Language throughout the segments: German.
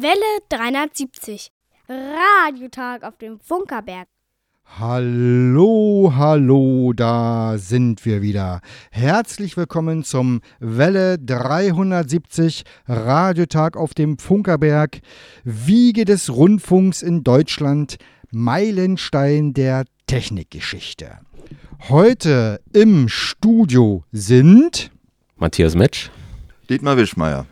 Welle 370. Radiotag auf dem Funkerberg. Hallo, hallo, da sind wir wieder. Herzlich willkommen zum Welle 370 Radiotag auf dem Funkerberg, Wiege des Rundfunks in Deutschland, Meilenstein der Technikgeschichte. Heute im Studio sind Matthias Metsch, Dietmar Wischmeier.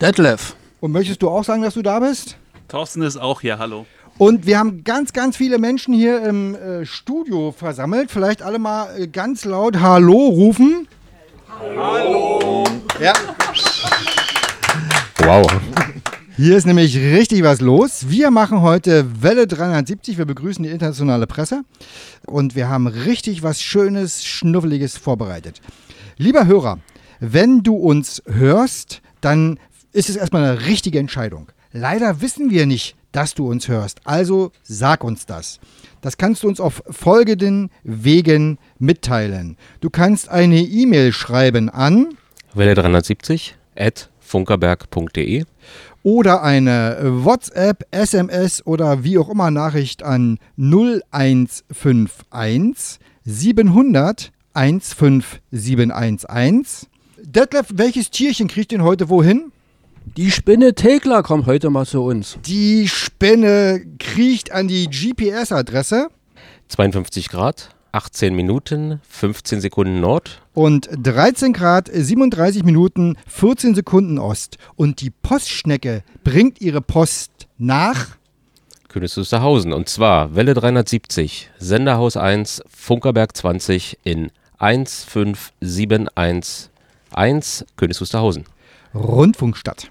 Detlef. Und möchtest du auch sagen, dass du da bist? Thorsten ist auch hier, hallo. Und wir haben ganz, ganz viele Menschen hier im äh, Studio versammelt. Vielleicht alle mal äh, ganz laut Hallo rufen. Hallo. Ja. Wow. Hier ist nämlich richtig was los. Wir machen heute Welle 370. Wir begrüßen die internationale Presse. Und wir haben richtig was Schönes, Schnuffeliges vorbereitet. Lieber Hörer, wenn du uns hörst, dann ist es erstmal eine richtige Entscheidung. Leider wissen wir nicht, dass du uns hörst. Also sag uns das. Das kannst du uns auf folgenden Wegen mitteilen. Du kannst eine E-Mail schreiben an Welle 370 at funkerberg.de oder eine WhatsApp, SMS oder wie auch immer Nachricht an 0151 700 15711. Detlef, welches Tierchen kriegt denn heute wohin? Die Spinne Thekla kommt heute mal zu uns. Die Spinne kriecht an die GPS-Adresse 52 Grad, 18 Minuten, 15 Sekunden Nord. und 13 Grad, 37 Minuten, 14 Sekunden Ost. Und die Postschnecke bringt ihre Post nach Königs Wusterhausen. Und zwar Welle 370, Senderhaus 1, Funkerberg 20 in 15711 Königs Wusterhausen. Rundfunkstadt.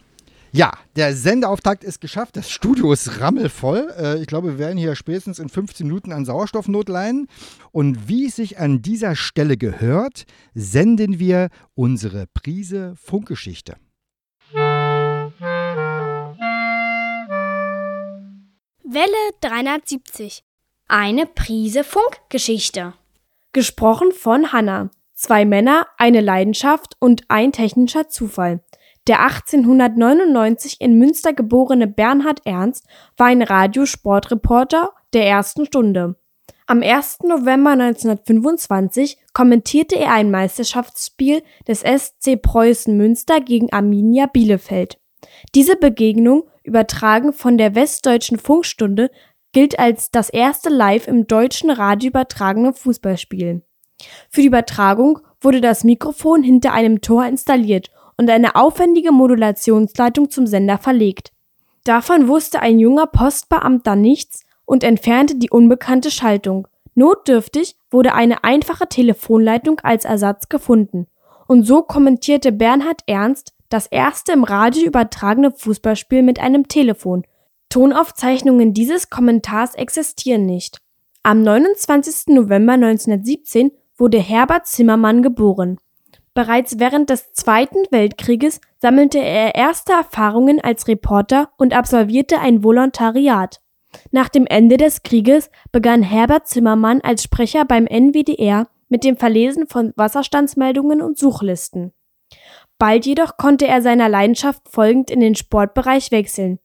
Ja, der Sendeauftakt ist geschafft. Das Studio ist rammelvoll. Äh, ich glaube, wir werden hier spätestens in 15 Minuten an Sauerstoffnot leihen. Und wie es sich an dieser Stelle gehört, senden wir unsere Prise Funkgeschichte. Welle 370. Eine Prise Funkgeschichte. Gesprochen von Hanna. Zwei Männer, eine Leidenschaft und ein technischer Zufall. Der 1899 in Münster geborene Bernhard Ernst war ein Radiosportreporter der ersten Stunde. Am 1. November 1925 kommentierte er ein Meisterschaftsspiel des SC Preußen Münster gegen Arminia Bielefeld. Diese Begegnung, übertragen von der Westdeutschen Funkstunde, gilt als das erste live im deutschen Radio übertragene Fußballspiel. Für die Übertragung wurde das Mikrofon hinter einem Tor installiert und eine aufwendige Modulationsleitung zum Sender verlegt. Davon wusste ein junger Postbeamter nichts und entfernte die unbekannte Schaltung. Notdürftig wurde eine einfache Telefonleitung als Ersatz gefunden. Und so kommentierte Bernhard Ernst das erste im Radio übertragene Fußballspiel mit einem Telefon. Tonaufzeichnungen dieses Kommentars existieren nicht. Am 29. November 1917 wurde Herbert Zimmermann geboren. Bereits während des Zweiten Weltkrieges sammelte er erste Erfahrungen als Reporter und absolvierte ein Volontariat. Nach dem Ende des Krieges begann Herbert Zimmermann als Sprecher beim NWDR mit dem Verlesen von Wasserstandsmeldungen und Suchlisten. Bald jedoch konnte er seiner Leidenschaft folgend in den Sportbereich wechseln.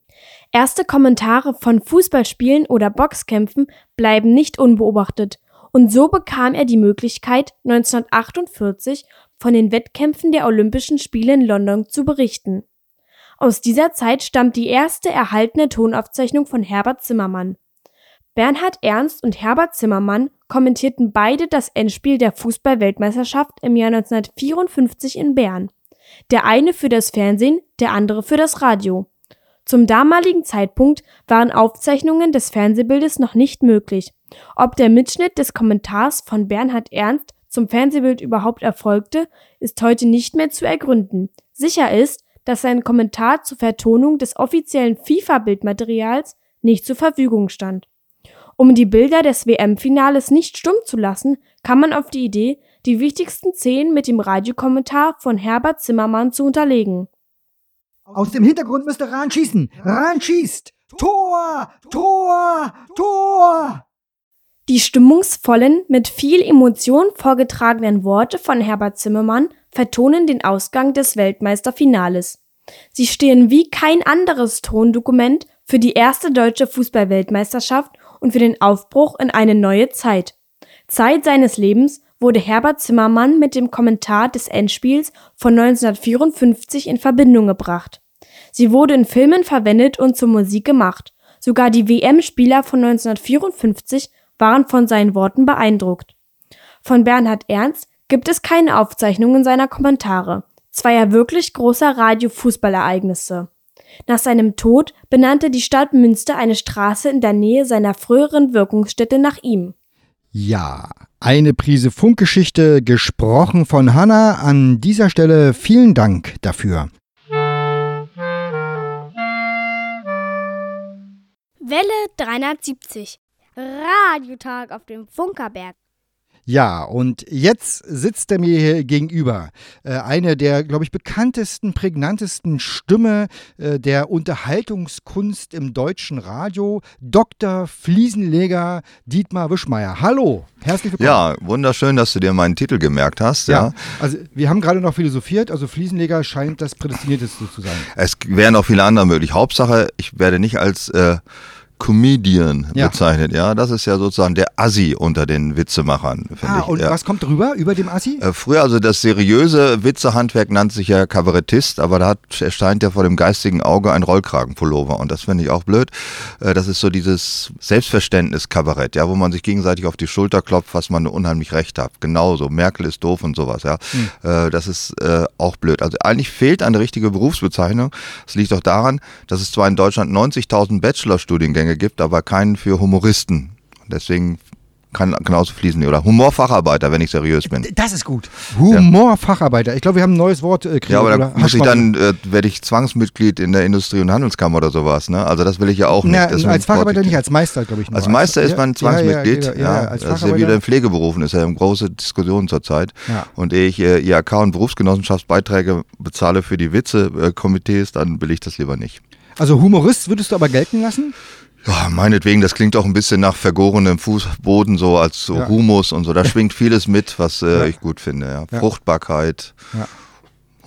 Erste Kommentare von Fußballspielen oder Boxkämpfen bleiben nicht unbeobachtet, und so bekam er die Möglichkeit, 1948 von den Wettkämpfen der Olympischen Spiele in London zu berichten. Aus dieser Zeit stammt die erste erhaltene Tonaufzeichnung von Herbert Zimmermann. Bernhard Ernst und Herbert Zimmermann kommentierten beide das Endspiel der Fußball-Weltmeisterschaft im Jahr 1954 in Bern. Der eine für das Fernsehen, der andere für das Radio. Zum damaligen Zeitpunkt waren Aufzeichnungen des Fernsehbildes noch nicht möglich. Ob der Mitschnitt des Kommentars von Bernhard Ernst zum Fernsehbild überhaupt erfolgte, ist heute nicht mehr zu ergründen. Sicher ist, dass sein Kommentar zur Vertonung des offiziellen FIFA-Bildmaterials nicht zur Verfügung stand. Um die Bilder des WM-Finales nicht stumm zu lassen, kam man auf die Idee, die wichtigsten Szenen mit dem Radiokommentar von Herbert Zimmermann zu unterlegen. Aus dem Hintergrund müsste Rahn schießen. Rahn schießt. Tor, Tor, Tor. Die stimmungsvollen, mit viel Emotion vorgetragenen Worte von Herbert Zimmermann vertonen den Ausgang des Weltmeisterfinales. Sie stehen wie kein anderes Tondokument für die erste deutsche Fußballweltmeisterschaft und für den Aufbruch in eine neue Zeit. Zeit seines Lebens wurde Herbert Zimmermann mit dem Kommentar des Endspiels von 1954 in Verbindung gebracht. Sie wurde in Filmen verwendet und zur Musik gemacht. Sogar die WM-Spieler von 1954 waren von seinen Worten beeindruckt. Von Bernhard Ernst gibt es keine Aufzeichnungen seiner Kommentare zweier wirklich großer Radio-Fußballereignisse. Nach seinem Tod benannte die Stadt Münster eine Straße in der Nähe seiner früheren Wirkungsstätte nach ihm. Ja, eine Prise Funkgeschichte, gesprochen von Hanna. An dieser Stelle vielen Dank dafür. Welle 370. Radiotag auf dem Funkerberg. Ja, und jetzt sitzt er mir hier gegenüber. Äh, eine der, glaube ich, bekanntesten, prägnantesten Stimme äh, der Unterhaltungskunst im deutschen Radio, Dr. Fliesenleger Dietmar Wischmeier. Hallo, herzlich willkommen. Ja, wunderschön, dass du dir meinen Titel gemerkt hast. Ja, Ja, also wir haben gerade noch philosophiert, also Fliesenleger scheint das Prädestinierteste zu sein. es wären auch viele andere möglich. Hauptsache, ich werde nicht als äh, Comedian Ja. bezeichnet. Ja, das ist ja sozusagen der Assi unter den Witzemachern, finde Ah, ich. und ja. was kommt drüber, über dem Assi? Äh, Früher, also das seriöse Witzehandwerk nannte sich ja Kabarettist, aber da hat, erscheint ja vor dem geistigen Auge ein Rollkragenpullover und das finde ich auch blöd. Äh, Das ist so dieses Selbstverständnis-Kabarett, ja, wo man sich gegenseitig auf die Schulter klopft, was man unheimlich recht hat. Genauso, Merkel ist doof und sowas, ja. Äh, Das ist auch blöd. Also eigentlich fehlt eine richtige Berufsbezeichnung. Das liegt auch daran, dass es zwar in Deutschland 90.000 Bachelorstudiengänge gibt, aber keinen für Humoristen. Deswegen kann genauso fließen oder Humorfacharbeiter, wenn ich seriös bin. Das ist gut. Humorfacharbeiter. Ich glaube, wir haben ein neues Wort äh, kriegen. Ja, aber oder? da muss ich dann, äh, werde ich Zwangsmitglied in der Industrie- und Handelskammer oder sowas, ne? Also das will ich ja auch nicht. Na, Deswegen als Facharbeiter nicht, als Meister, glaube ich. nur. Als Meister ist man Ja, Zwangsmitglied, Ja, ja, ja, ja, als das ist ja wieder in Pflegeberufen, ist ja eine große Diskussion zurzeit. Ja. Und ehe ich äh, IHK und Berufsgenossenschaftsbeiträge bezahle für die Witze-Komitees, dann will ich das lieber nicht. Also Humorist würdest du aber gelten lassen? Ja, meinetwegen, das klingt auch ein bisschen nach vergorenem Fußboden, so als so Ja. Humus und so. Da schwingt vieles mit, was äh, Ja. ich gut finde. Ja. Ja. Fruchtbarkeit. Ja.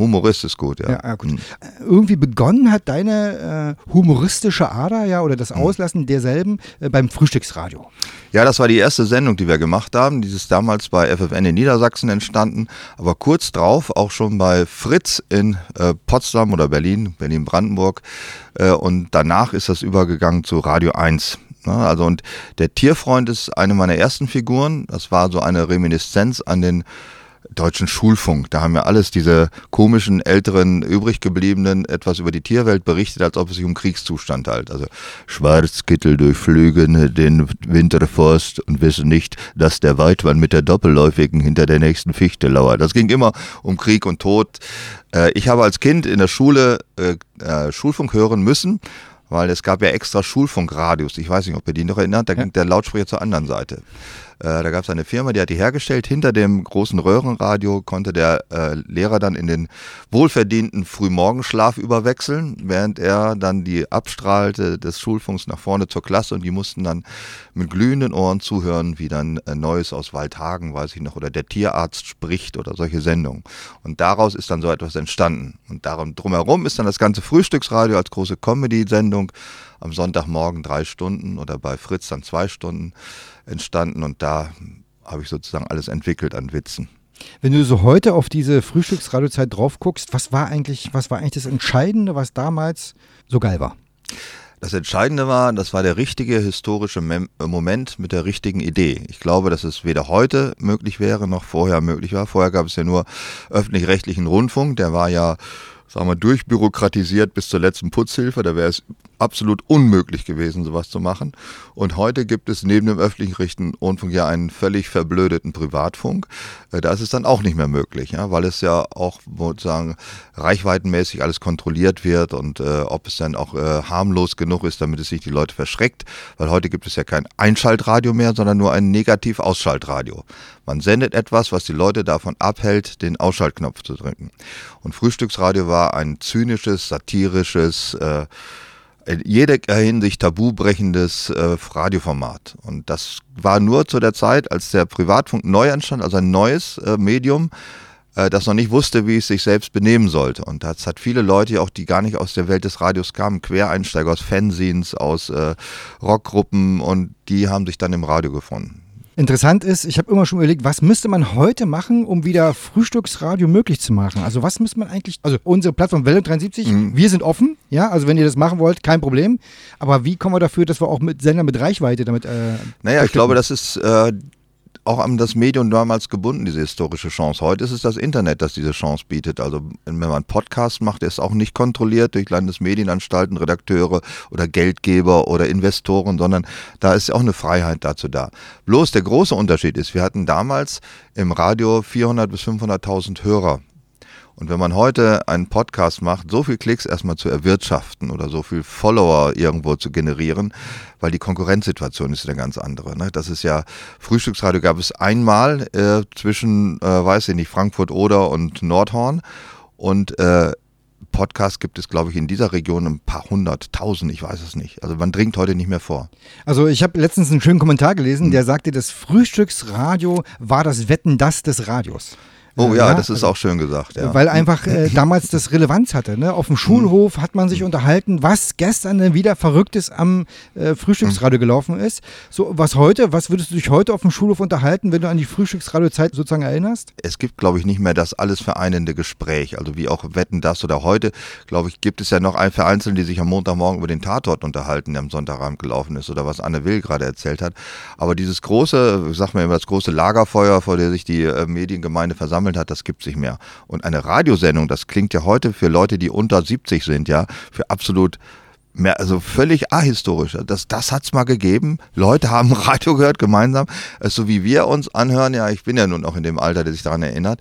Humorist ist gut, ja. Ja, gut. Hm. Irgendwie begonnen hat deine äh, humoristische Ader, ja, oder Hm. das Auslassen derselben äh, beim Frühstücksradio. Ja, das war die erste Sendung, die wir gemacht haben. Die ist damals bei FFN in Niedersachsen entstanden, aber kurz drauf auch schon bei Fritz in äh, Potsdam oder Berlin, Berlin-Brandenburg. Äh, und danach ist das übergegangen zu Radio 1. Ja, also und der Tierfreund ist eine meiner ersten Figuren. Das war so eine Reminiszenz an den deutschen Schulfunk. Da haben ja alles diese komischen, älteren, übrig gebliebenen etwas über die Tierwelt berichtet, als ob es sich um Kriegszustand handelt. Also Schwarzkittel durchflügen den Winterforst und wissen nicht, dass der Weidmann mit der Doppelläufigen hinter der nächsten Fichte lauert. Das ging immer um Krieg und Tod. Äh, Ich habe als Kind in der Schule äh, äh, Schulfunk hören müssen, weil es gab ja extra Schulfunkradios. Ich weiß nicht, ob ihr die noch erinnert. Da ging der Lautsprecher zur anderen Seite. Äh, da gab es eine Firma, die hat die hergestellt. Hinter dem großen Röhrenradio konnte der äh, Lehrer dann in den wohlverdienten Frühmorgenschlaf überwechseln, während er dann die abstrahlte des Schulfunks nach vorne zur Klasse und die mussten dann mit glühenden Ohren zuhören, wie dann äh, Neues aus Waldhagen, weiß ich noch, oder der Tierarzt spricht oder solche Sendungen. Und daraus ist dann so etwas entstanden. Und darum drumherum ist dann das ganze Frühstücksradio als große Comedy-Sendung am Sonntagmorgen drei Stunden oder bei Fritz dann zwei Stunden entstanden und da habe ich sozusagen alles entwickelt an Witzen. Wenn du so heute auf diese Frühstücksradiozeit drauf guckst, was war eigentlich, was war eigentlich das Entscheidende, was damals so geil war? Das Entscheidende war, das war der richtige historische Mem Moment mit der richtigen Idee. Ich glaube, dass es weder heute möglich wäre, noch vorher möglich war. Vorher gab es ja nur öffentlich-rechtlichen Rundfunk, der war ja, sagen wir, durchbürokratisiert bis zur letzten Putzhilfe. Da wäre es absolut unmöglich gewesen, sowas zu machen. Und heute gibt es neben dem öffentlich-rechtlichen Rundfunk ja einen völlig verblödeten Privatfunk. Äh, Da ist es dann auch nicht mehr möglich, ja, weil es ja auch sozusagen reichweitenmäßig alles kontrolliert wird und äh, ob es dann auch äh, harmlos genug ist, damit es nicht die Leute verschreckt. Weil heute gibt es ja kein Einschaltradio mehr, sondern nur ein Negativ-Ausschaltradio. Man sendet etwas, was die Leute davon abhält, den Ausschaltknopf zu drücken. Und Frühstücksradio war ein zynisches, satirisches, äh, in jeder Hinsicht tabubrechendes äh, Radioformat. Und das war nur zu der Zeit, als der Privatfunk neu entstand, also ein neues äh, Medium, äh, das noch nicht wusste, wie es sich selbst benehmen sollte. Und das hat viele Leute, auch die gar nicht aus der Welt des Radios kamen, Quereinsteiger aus Fanzines, aus äh, Rockgruppen und die haben sich dann im Radio gefunden. Interessant ist, ich habe immer schon überlegt, was müsste man heute machen, um wieder Frühstücksradio möglich zu machen? Also was müsste man eigentlich, also unsere Plattform Welle 73, Mhm. wir sind offen, ja, also wenn ihr das machen wollt, kein Problem. Aber wie kommen wir dafür, dass wir auch mit Sender mit Reichweite damit äh, Naja, ich glaube, das ist äh, auch an das Medium damals gebunden, diese historische Chance. Heute ist es das Internet, das diese Chance bietet. Also wenn man Podcast macht, ist auch nicht kontrolliert durch Landesmedienanstalten, Redakteure oder Geldgeber oder Investoren, sondern da ist auch eine Freiheit dazu da. Bloß der große Unterschied ist, wir hatten damals im Radio 400 bis 500.000 Hörer. Und wenn man heute einen Podcast macht, so viel Klicks erstmal zu erwirtschaften oder so viel Follower irgendwo zu generieren, weil die Konkurrenzsituation ist eine ganz andere. Ne? Das ist ja, Frühstücksradio gab es einmal äh, zwischen, äh, weiß ich nicht, Frankfurt oder und Nordhorn. Und äh, Podcast gibt es, glaube ich, in dieser Region ein paar hundert, tausend, ich weiß es nicht. Also man dringt heute nicht mehr vor. Also ich habe letztens einen schönen Kommentar gelesen, der sagte, das Frühstücksradio war das Wetten das des Radios. Oh Äh, ja, das ist auch schön gesagt. Ja. Weil einfach äh, damals das Relevanz hatte. Ne? Auf dem Schulhof hat man sich unterhalten, was gestern denn wieder Verrücktes am äh, Frühstücksradio gelaufen ist. So, was heute, was würdest du dich heute auf dem Schulhof unterhalten, wenn du an die Frühstücksradio-Zeit sozusagen erinnerst? es gibt, glaube ich, nicht mehr das alles vereinende Gespräch. Also wie auch Wetten das oder heute, glaube ich, gibt es ja noch ein Vereinzelte, die sich am Montagmorgen über den Tatort unterhalten, der am Sonntagabend gelaufen ist oder was Anne Will gerade erzählt hat. Aber dieses große, ich sag mal immer, das große Lagerfeuer, vor der sich die äh, Mediengemeinde versammelt hat, das gibt es nicht mehr. Und eine Radiosendung, das klingt ja heute für Leute, die unter 70 sind, ja, für absolut mehr, also völlig ahistorisch. Das, das hat's mal gegeben. Leute haben Radio gehört gemeinsam, so wie wir uns anhören. Ja, ich bin ja nun auch in dem Alter, der sich daran erinnert.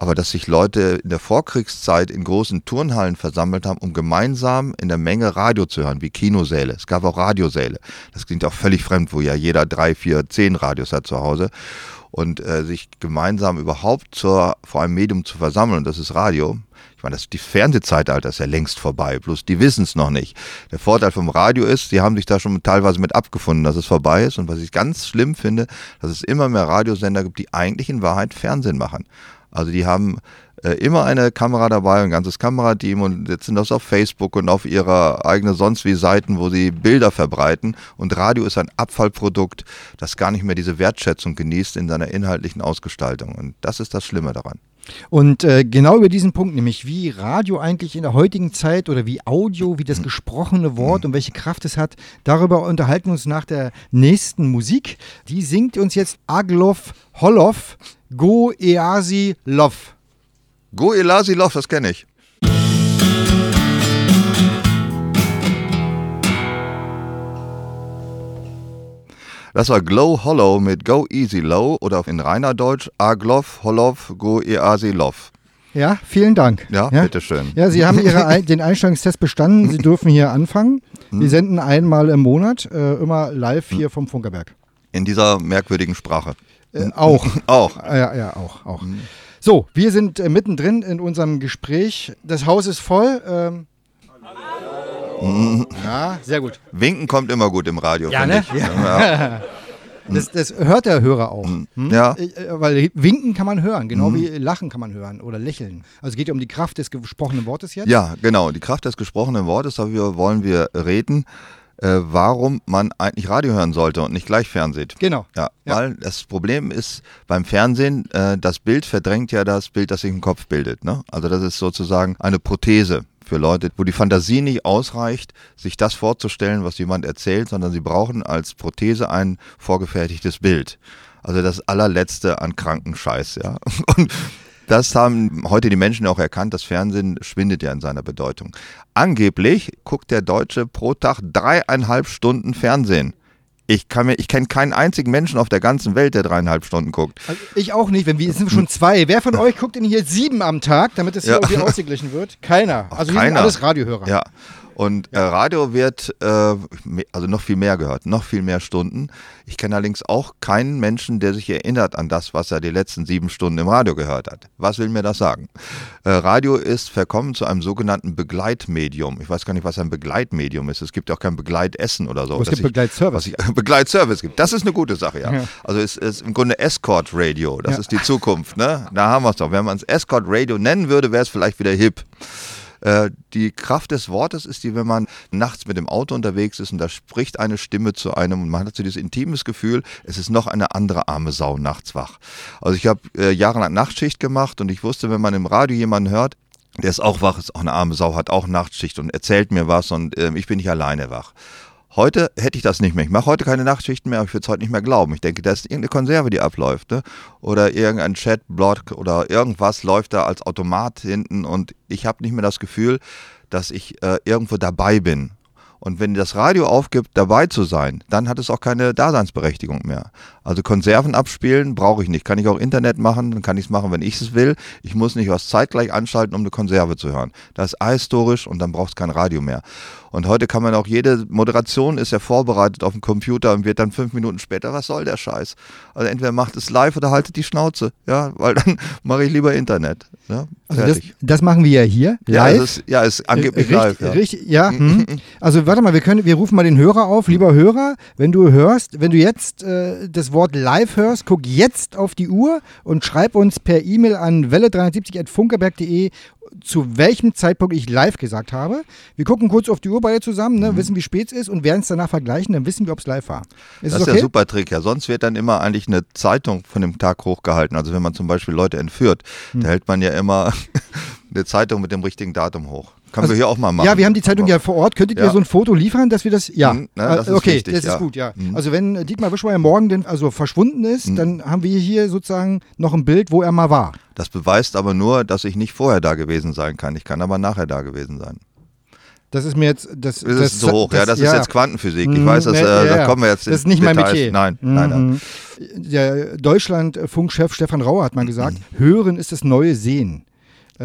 Aber dass sich Leute in der Vorkriegszeit in großen Turnhallen versammelt haben, um gemeinsam in der Menge Radio zu hören, wie Kinosäle. Es gab auch Radiosäle. Das klingt auch völlig fremd, wo ja jeder drei, vier, zehn Radios hat zu Hause. Und äh, sich gemeinsam überhaupt zur, vor einem Medium zu versammeln, und das ist Radio, ich meine, das, die Fernsehzeitalter ist ja längst vorbei, bloß die wissen es noch nicht. Der Vorteil vom Radio ist, die haben sich da schon teilweise mit abgefunden, dass es vorbei ist. Und was ich ganz schlimm finde, dass es immer mehr Radiosender gibt, die eigentlich in Wahrheit Fernsehen machen. Also die haben äh, immer eine Kamera dabei, ein ganzes Kamerateam und setzen das auf Facebook und auf ihre eigene sonst wie Seiten, wo sie Bilder verbreiten. Und Radio ist ein Abfallprodukt, das gar nicht mehr diese Wertschätzung genießt in seiner inhaltlichen Ausgestaltung. Und das ist das Schlimme daran. Und äh, genau über diesen Punkt, nämlich wie Radio eigentlich in der heutigen Zeit oder wie Audio, wie das gesprochene Wort und welche Kraft es hat, darüber unterhalten wir uns nach der nächsten Musik. Die singt uns jetzt Aglov Holov Go Easi Love. Go Elasi Love, das kenne ich. Das war Glow Hollow mit Go Easy Low oder in reiner Deutsch Aglov Holov Go Easy Love. Ja, vielen Dank. Ja, bitteschön. Ja, Sie haben ihre, den Einstellungstest bestanden. Sie dürfen hier anfangen. Wir senden einmal im Monat, äh, immer live hier vom Funkerberg. In dieser merkwürdigen Sprache. Äh, auch. Auch. Ja, ja, auch, auch. So, wir sind äh, mittendrin in unserem Gespräch. Das Haus ist voll. Ähm, ja, sehr gut. Winken kommt immer gut im Radio. Ja, ne? Ich. Ja. Das, das hört der Hörer auch. Hm? Ja. Äh, Weil winken kann man hören, genau wie lachen kann man hören oder lächeln. Also es geht ja um die Kraft des gesprochenen Wortes jetzt. ja, genau. Die Kraft des gesprochenen Wortes, darüber wollen wir reden, äh, warum man eigentlich Radio hören sollte und nicht gleich Fernsehen. Genau. Ja, Ja. weil das Problem ist beim Fernsehen, äh, das Bild verdrängt ja das Bild, das sich im Kopf bildet. Ne? Also das ist sozusagen eine Prothese für Leute, wo die Fantasie nicht ausreicht, sich das vorzustellen, was jemand erzählt, sondern sie brauchen als Prothese ein vorgefertigtes Bild. Also das allerletzte an kranken Scheiß, ja. Und das haben heute die Menschen auch erkannt, das Fernsehen schwindet ja in seiner Bedeutung. Angeblich guckt der Deutsche pro Tag dreieinhalb Stunden Fernsehen. Ich, kann mir, ich kenne keinen einzigen Menschen auf der ganzen Welt, der dreieinhalb Stunden guckt. Also ich auch nicht, wenn wir es sind schon zwei. Wer von euch guckt denn hier sieben am Tag, damit es hier Ja. irgendwie ausgeglichen wird? Keiner. Also wir sind keiner. alles Radiohörer. Ja. Und äh, Radio wird äh, also noch viel mehr gehört, noch viel mehr Stunden. Ich kenne allerdings auch keinen Menschen, der sich erinnert an das, was er die letzten sieben Stunden im Radio gehört hat. Was will mir das sagen? Äh, Radio ist verkommen zu einem sogenannten Begleitmedium. Ich weiß gar nicht, was ein Begleitmedium ist. Es gibt ja auch kein Begleitessen oder so. Aber es gibt Begleitservice. Was ich, Begleitservice gibt. Das ist eine gute Sache, ja. Ja. Also es ist im Grunde Escort Radio. Das Ja. ist die Zukunft. Ne? Da haben wir es doch. Wenn man es Escort Radio nennen würde, wäre es vielleicht wieder hip. Äh, die Kraft des Wortes ist die, wenn man nachts mit dem Auto unterwegs ist und da spricht eine Stimme zu einem und man hat so dieses intimes Gefühl, es ist noch eine andere arme Sau nachts wach. Also ich habe äh, jahrelang Nachtschicht gemacht und ich wusste, wenn man im Radio jemanden hört, der ist auch wach, ist auch eine arme Sau, hat auch Nachtschicht und erzählt mir was und äh, ich bin nicht alleine wach. Heute hätte ich das nicht mehr. Ich mache heute keine Nachtschichten mehr, aber ich würde es heute nicht mehr glauben. Ich denke, da ist irgendeine Konserve, die abläuft. Ne? Oder irgendein Chatbot oder irgendwas läuft da als Automat hinten und ich habe nicht mehr das Gefühl, dass ich äh, irgendwo dabei bin. Und wenn das Radio aufgibt, dabei zu sein, dann hat es auch keine Daseinsberechtigung mehr. Also Konserven abspielen brauche ich nicht. Kann ich auch Internet machen, dann kann ich es machen, wenn ich es will. Ich muss nicht was zeitgleich anschalten, um eine Konserve zu hören. Das ist ahistorisch und dann braucht es kein Radio mehr. Und heute kann man auch jede Moderation ist ja vorbereitet auf dem Computer und wird dann fünf Minuten später, was soll der Scheiß? Also entweder macht es live oder haltet die Schnauze, ja, weil dann mache ich lieber Internet. Ja, Also das, das machen wir ja hier, ja, live. es ist, ja, es ist angeblich Äh, live. Ja. Richtig, ja. hm. Also warte mal, wir können, wir rufen mal den Hörer auf. Lieber Hörer, wenn du hörst, wenn du jetzt äh, das Wort live hörst, guck jetzt auf die Uhr und schreib uns per E-Mail an welle370.funkerberg.de zu welchem Zeitpunkt ich live gesagt habe. Wir gucken kurz auf die Uhr beide zusammen, Mhm. ne, wissen, wie spät es ist und werden es danach vergleichen, dann wissen wir, ob es live war. Ist Das ist okay? der super Trick, ja. Sonst wird dann immer eigentlich eine Zeitung von dem Tag hochgehalten. Also wenn man zum Beispiel Leute entführt, Hm. da hält man ja immer eine Zeitung mit dem richtigen Datum hoch. Können Also, wir hier auch mal machen. Ja, wir haben die Zeitung ja vor Ort. Könntet ihr Ja. so ein Foto liefern, dass wir das. Ja, Mhm, ne, das Äh, ist okay, wichtig, das ist ja. gut, ja. Mhm. Also, wenn äh, Dietmar Wischmeier morgen denn also verschwunden ist, Mhm. dann haben wir hier sozusagen noch ein Bild, wo er mal war. Das beweist aber nur, dass ich nicht vorher da gewesen sein kann. Ich kann aber nachher da gewesen sein. Das ist mir jetzt. Das, Das, ist so hoch, ja. Das ist jetzt Quantenphysik. Ich Mhm, weiß, dass, ja, äh, ja, da ja. kommen wir jetzt Das ist nicht mein Details. Metier. Nein, nein, nein. Mhm. Der Deutschlandfunkchef Stefan Rauer hat mal gesagt: Hören ist das neue Sehen.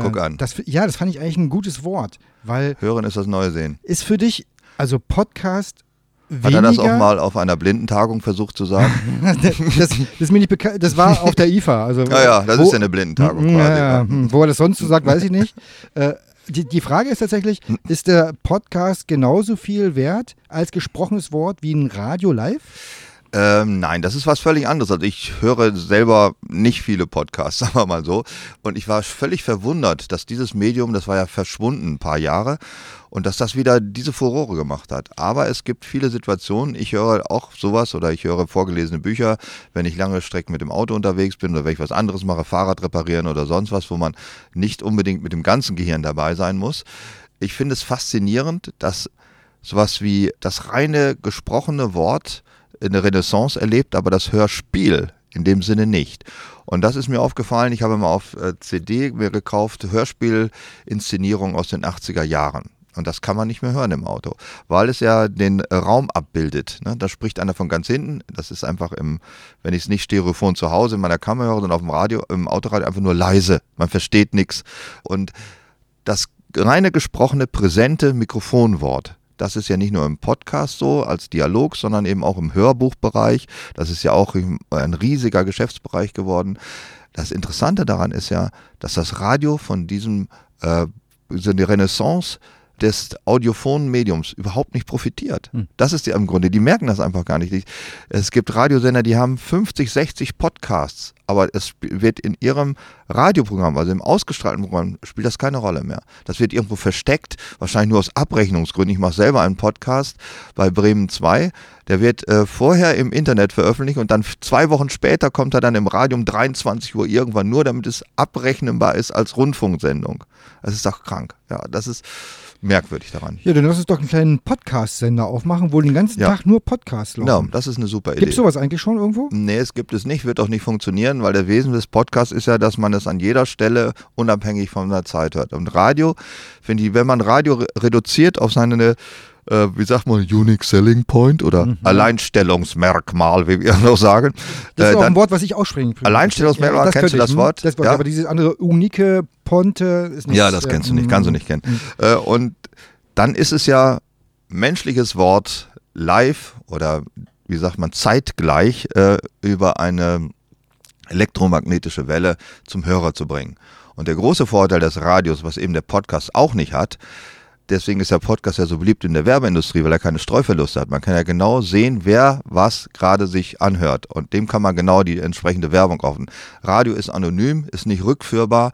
Guck an. Das, ja, das fand ich eigentlich ein gutes Wort, weil Hören ist das neue Sehen. ist für dich, also Podcast. Hat er das auch weniger- mal auf einer Blindentagung versucht zu sagen? das, das ist mir nicht bekannt. Das war auf der IFA. Also, ja, ja, das wo- ist ja eine Blindentagung Mm, quasi. Ja, ja. ja. hm, Wo er das sonst so sagt, weiß ich nicht. Äh, die, die Frage ist tatsächlich, ist der Podcast genauso viel wert als gesprochenes Wort wie ein Radio live? Ähm, nein, das ist was völlig anderes. Also ich höre selber nicht viele Podcasts, sagen wir mal so. Und ich war völlig verwundert, dass dieses Medium, das war ja verschwunden ein paar Jahre, und dass das wieder diese Furore gemacht hat. Aber es gibt viele Situationen, ich höre auch sowas oder ich höre vorgelesene Bücher, wenn ich lange Strecken mit dem Auto unterwegs bin oder wenn ich was anderes mache, Fahrrad reparieren oder sonst was, wo man nicht unbedingt mit dem ganzen Gehirn dabei sein muss. Ich finde es faszinierend, dass sowas wie das reine gesprochene Wort eine Renaissance erlebt, aber das Hörspiel in dem Sinne nicht. Und das ist mir aufgefallen, ich habe mal auf äh, CD mir gekauft, Hörspielinszenierung aus den 80er Jahren. Und das kann man nicht mehr hören im Auto, weil es ja den Raum abbildet. Ne? Da spricht einer von ganz hinten. Das ist einfach im, wenn ich es nicht stereophon zu Hause in meiner Kamera höre, sondern auf dem Radio, im Autoradio einfach nur leise. Man versteht nichts. Und das reine gesprochene, präsente Mikrofonwort, das ist ja nicht nur im Podcast so als Dialog, sondern eben auch im Hörbuchbereich. Das ist ja auch ein riesiger Geschäftsbereich geworden. Das Interessante daran ist ja, dass das Radio von diesem, äh, eine Renaissance des audiophonen Mediums überhaupt nicht profitiert. Das ist die im Grunde, die merken das einfach gar nicht. Es gibt Radiosender, die haben 50, 60 Podcasts, aber es wird in ihrem Radioprogramm, also im ausgestrahlten Programm, spielt das keine Rolle mehr. Das wird irgendwo versteckt, wahrscheinlich nur aus Abrechnungsgründen. Ich mache selber einen Podcast bei Bremen 2, der wird äh, vorher im Internet veröffentlicht und dann zwei Wochen später kommt er dann im Radio um 23 Uhr irgendwann, nur damit es abrechnbar ist als Rundfunksendung. Das ist doch krank. Ja, das ist merkwürdig daran. Ja, dann lass uns doch einen kleinen Podcast-Sender aufmachen, wo den ganzen Ja. Tag nur Podcasts laufen. Genau, das ist eine super Idee. Gibt es sowas eigentlich schon irgendwo? Nee, es gibt es nicht, wird auch nicht funktionieren, weil der Wesen des Podcasts ist ja, dass man es an jeder Stelle unabhängig von der Zeit hört. Und Radio, finde ich, wenn man Radio re reduziert auf seine, äh, wie sagt man, Unique Selling Point oder Mhm. Alleinstellungsmerkmal, wie wir noch sagen, Das ist äh, auch ein Wort, was ich aussprechen will. Alleinstellungsmerkmal, kennst könnte du das? Wort? Das Wort, Ja. aber dieses andere unique Ponte ist nicht. Ja, das kennst du nicht, kannst du nicht kennen. Mhm. Und dann ist es ja menschliches Wort live oder wie sagt man zeitgleich äh, über eine elektromagnetische Welle zum Hörer zu bringen. Und der große Vorteil des Radios, was eben der Podcast auch nicht hat, deswegen ist der Podcast ja so beliebt in der Werbeindustrie, weil er keine Streuverluste hat. Man kann ja genau sehen, wer was gerade sich anhört. Und dem kann man genau die entsprechende Werbung kaufen. Radio ist anonym, ist nicht rückführbar.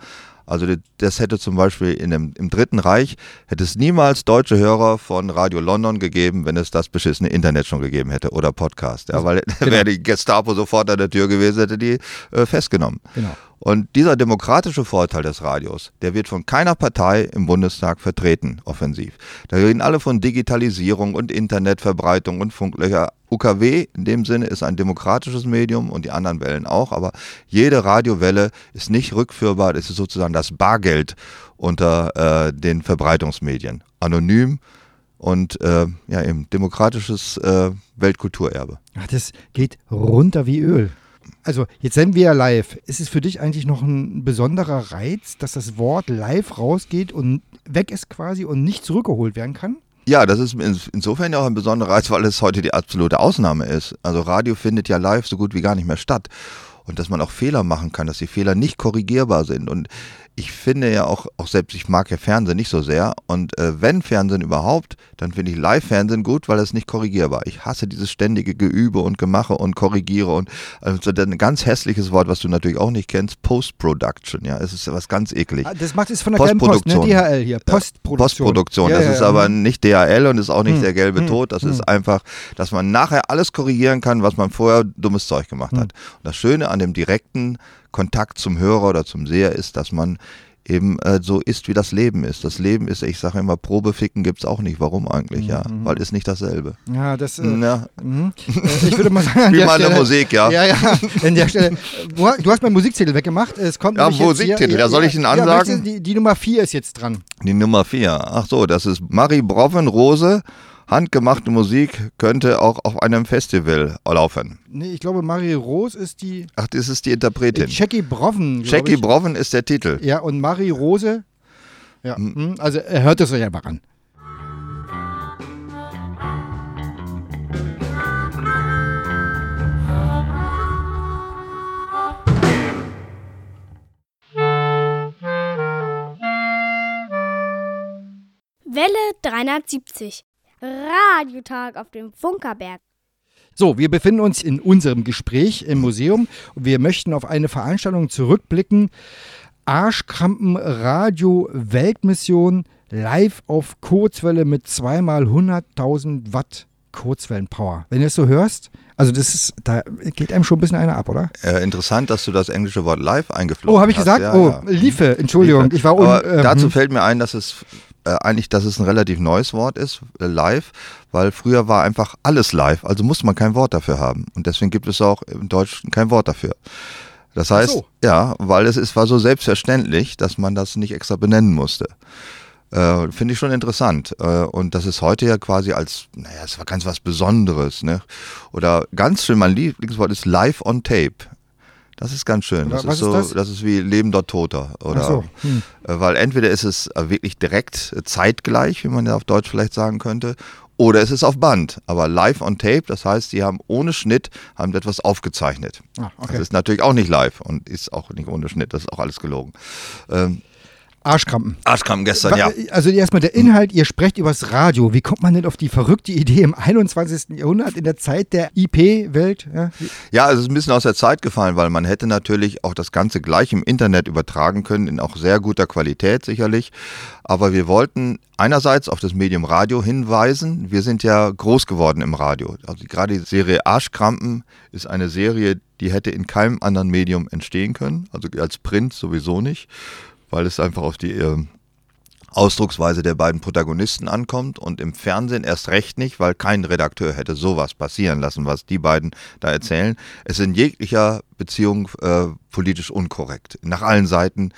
Also das hätte zum Beispiel in dem, im Dritten Reich, hätte es niemals deutsche Hörer von Radio London gegeben, wenn es das beschissene Internet schon gegeben hätte oder Podcast. Ja, weil genau. wäre die Gestapo sofort an der Tür gewesen, hätte die äh, festgenommen. Genau. Und dieser demokratische Vorteil des Radios, der wird von keiner Partei im Bundestag vertreten, offensiv. Da reden alle von Digitalisierung und Internetverbreitung und Funklöcher. UKW in dem Sinne ist ein demokratisches Medium und die anderen Wellen auch, aber jede Radiowelle ist nicht rückführbar, das ist sozusagen das Bargeld unter äh, den Verbreitungsmedien. Anonym und äh, ja eben demokratisches äh, Weltkulturerbe. Ach, das geht runter wie Öl. Also, jetzt sind wir ja live. Ist es für dich eigentlich noch ein besonderer Reiz, dass das Wort live rausgeht und weg ist quasi und nicht zurückgeholt werden kann? Ja, das ist insofern ja auch ein besonderer Reiz, weil es heute die absolute Ausnahme ist. Also Radio findet ja live so gut wie gar nicht mehr statt. Und dass man auch Fehler machen kann, dass die Fehler nicht korrigierbar sind. Und ich finde ja auch, auch selbst ich mag ja Fernsehen nicht so sehr. Und äh, wenn Fernsehen überhaupt, dann finde ich Live-Fernsehen gut, weil es nicht korrigierbar. Ich hasse dieses ständige Geübe und Gemache und Korrigiere und also ein ganz hässliches Wort, was du natürlich auch nicht kennst, Post-Production. Ja, es ist was ganz eklig. Ah, das macht es von der gelben Post, ne? DHL hier. Postproduktion. Postproduktion. Ja, das ja, ist ja. aber nicht DHL und ist auch nicht hm. der gelbe hm. Tod. Das hm. ist einfach, dass man nachher alles korrigieren kann, was man vorher dummes Zeug gemacht hm. hat. Und das Schöne an dem direkten Kontakt zum Hörer oder zum Seher ist, dass man eben äh, so ist, wie das Leben ist. Das Leben ist, ich sage immer, Probeficken gibt es auch nicht. Warum eigentlich? Ja, mhm. weil ist nicht dasselbe. Ja, das. Äh, ja. Mhm. Äh, ich würde mal sagen, wie mal Musik, ja. Ja, ja. An der Stelle. Du hast meinen Musiktitel weggemacht. Es kommt ja, Musiktitel. Ja, soll ich ihn ansagen? Ja, die, die Nummer 4 ist jetzt dran. Die Nummer 4. Ach so, das ist Marie Broven Rose handgemachte Musik könnte auch auf einem Festival laufen. Nee, ich glaube, Marie Rose ist die. Ach, das ist die Interpretin. Jackie Broven. Jackie Broven ist der Titel. Ja, und Marie Rose. Ja, hm. also hört es euch einfach an. Welle 370. Radiotag auf dem Funkerberg. So, wir befinden uns in unserem Gespräch im Museum und wir möchten auf eine Veranstaltung zurückblicken. Arschkrampen Radio Weltmission live auf Kurzwelle mit zweimal 100.000 Watt Kurzwellenpower. Wenn du es so hörst, also das ist, da geht einem schon ein bisschen einer ab, oder? Äh, interessant, dass du das englische Wort live eingeflogen hast. Oh, habe ich gesagt? Ja, oh, ja. Liefe, Entschuldigung. Liefe. Ich war un, äh, dazu hm. fällt mir ein, dass es äh, eigentlich, dass es ein relativ neues Wort ist, äh, live, weil früher war einfach alles live, also musste man kein Wort dafür haben. Und deswegen gibt es auch im Deutschen kein Wort dafür. Das heißt, so. ja, weil es ist, war so selbstverständlich, dass man das nicht extra benennen musste. Äh, Finde ich schon interessant. Äh, und das ist heute ja quasi als, naja, es war ganz was Besonderes. Ne? Oder ganz schön, mein Lieblingswort ist live on tape. Das ist ganz schön. Das ist, so, ist das? das? ist wie lebender Toter. Oder, so. hm. Äh, weil entweder ist es äh, wirklich direkt äh, zeitgleich, wie man ja auf Deutsch vielleicht sagen könnte, oder es ist auf Band. Aber live on tape, das heißt, sie haben ohne Schnitt haben etwas aufgezeichnet. Ah, okay. Das ist natürlich auch nicht live und ist auch nicht ohne Schnitt, das ist auch alles gelogen. Ähm, Arschkrampen. Arschkrampen gestern, ja. Also erstmal der Inhalt, ihr sprecht übers Radio. Wie kommt man denn auf die verrückte Idee im 21. Jahrhundert, in der Zeit der IP-Welt? Ja? ja, es ist ein bisschen aus der Zeit gefallen, weil man hätte natürlich auch das Ganze gleich im Internet übertragen können, in auch sehr guter Qualität sicherlich. Aber wir wollten einerseits auf das Medium Radio hinweisen. Wir sind ja groß geworden im Radio. Also gerade die Serie Arschkrampen ist eine Serie, die hätte in keinem anderen Medium entstehen können. Also als Print sowieso nicht weil es einfach auf die äh, Ausdrucksweise der beiden Protagonisten ankommt und im Fernsehen erst recht nicht, weil kein Redakteur hätte sowas passieren lassen, was die beiden da erzählen. Es ist in jeglicher Beziehung äh, politisch unkorrekt. Nach allen Seiten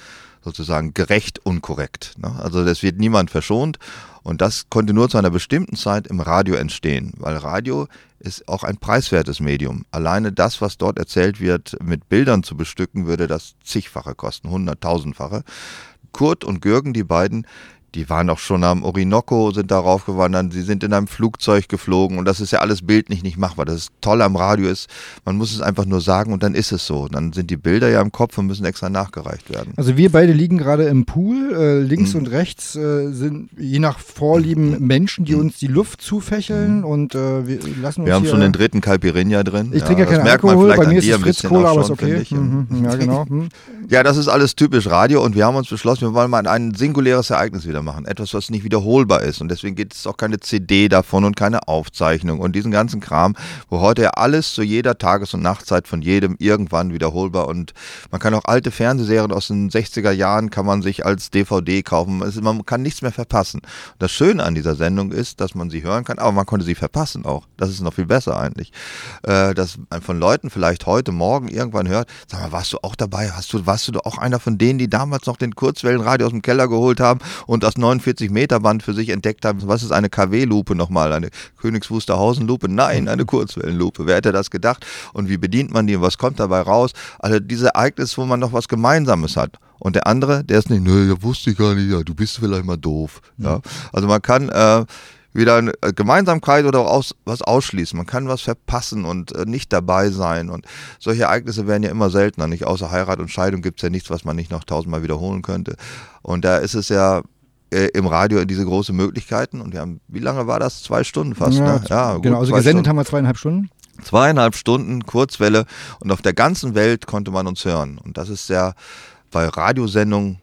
sozusagen gerecht unkorrekt. Ne? Also es wird niemand verschont und das konnte nur zu einer bestimmten Zeit im Radio entstehen, weil Radio ist auch ein preiswertes Medium. Alleine das, was dort erzählt wird, mit Bildern zu bestücken, würde das zigfache kosten, hunderttausendfache. Kurt und Gürgen, die beiden, die waren auch schon am Orinoco, sind darauf gewandert, sie sind in einem Flugzeug geflogen und das ist ja alles bildlich nicht machbar. Das ist toll am Radio ist, man muss es einfach nur sagen und dann ist es so. Dann sind die Bilder ja im Kopf und müssen extra nachgereicht werden. Also wir beide liegen gerade im Pool. Äh, links Mhm. und rechts äh, sind je nach Vorlieben Menschen, die uns die Luft zufächeln und äh, wir lassen uns Wir haben schon den dritten Caipirinha drin. Ich trinke ja das keinen merkt man Alkohol, vielleicht bei an mir ist dir es Fritz Cola, aber ist okay. finde ich. Mhm, ja, genau. Ja, das ist alles typisch Radio und wir haben uns beschlossen, wir wollen mal ein singuläres Ereignis wieder machen. Etwas, was nicht wiederholbar ist. Und deswegen gibt es auch keine CD davon und keine Aufzeichnung und diesen ganzen Kram, wo heute ja alles zu jeder Tages- und Nachtzeit von jedem irgendwann wiederholbar und man kann auch alte Fernsehserien aus den 60er Jahren kann man sich als DVD kaufen. Es man kann nichts mehr verpassen. Das Schöne an dieser Sendung ist, dass man sie hören kann, aber man konnte sie verpassen auch. Das ist noch viel besser eigentlich. Äh, dass man von Leuten vielleicht heute Morgen irgendwann hört, sag mal, warst du auch dabei? Hast du, warst du auch einer von denen, die damals noch den Kurzwellenradio aus dem Keller geholt haben und das 49 Meter Band für sich entdeckt haben? Was ist eine KW-Lupe nochmal? Eine Königs Wusterhausen-Lupe? Nein, eine Kurzwellenlupe. Wer hätte das gedacht? Und wie bedient man die und was kommt dabei raus? Also diese Ereignisse, wo man noch was Gemeinsames hat. Und der andere, der ist nicht, nö, ja, wusste ich gar nicht, ja, du bist vielleicht mal doof. Ja. Also man kann äh, wieder eine äh, Gemeinsamkeit oder auch aus, was ausschließen. Man kann was verpassen und äh, nicht dabei sein. Und solche Ereignisse werden ja immer seltener. Nicht außer Heirat und Scheidung gibt es ja nichts, was man nicht noch tausendmal wiederholen könnte. Und da ist es ja äh, im Radio diese große Möglichkeiten. Und wir haben, wie lange war das? Zwei Stunden fast, ja, ne? Ja, gut, genau. Also gesendet Stunden. haben wir zweieinhalb Stunden. Zweieinhalb Stunden Kurzwelle und auf der ganzen Welt konnte man uns hören. Und das ist ja bei Radiosendungen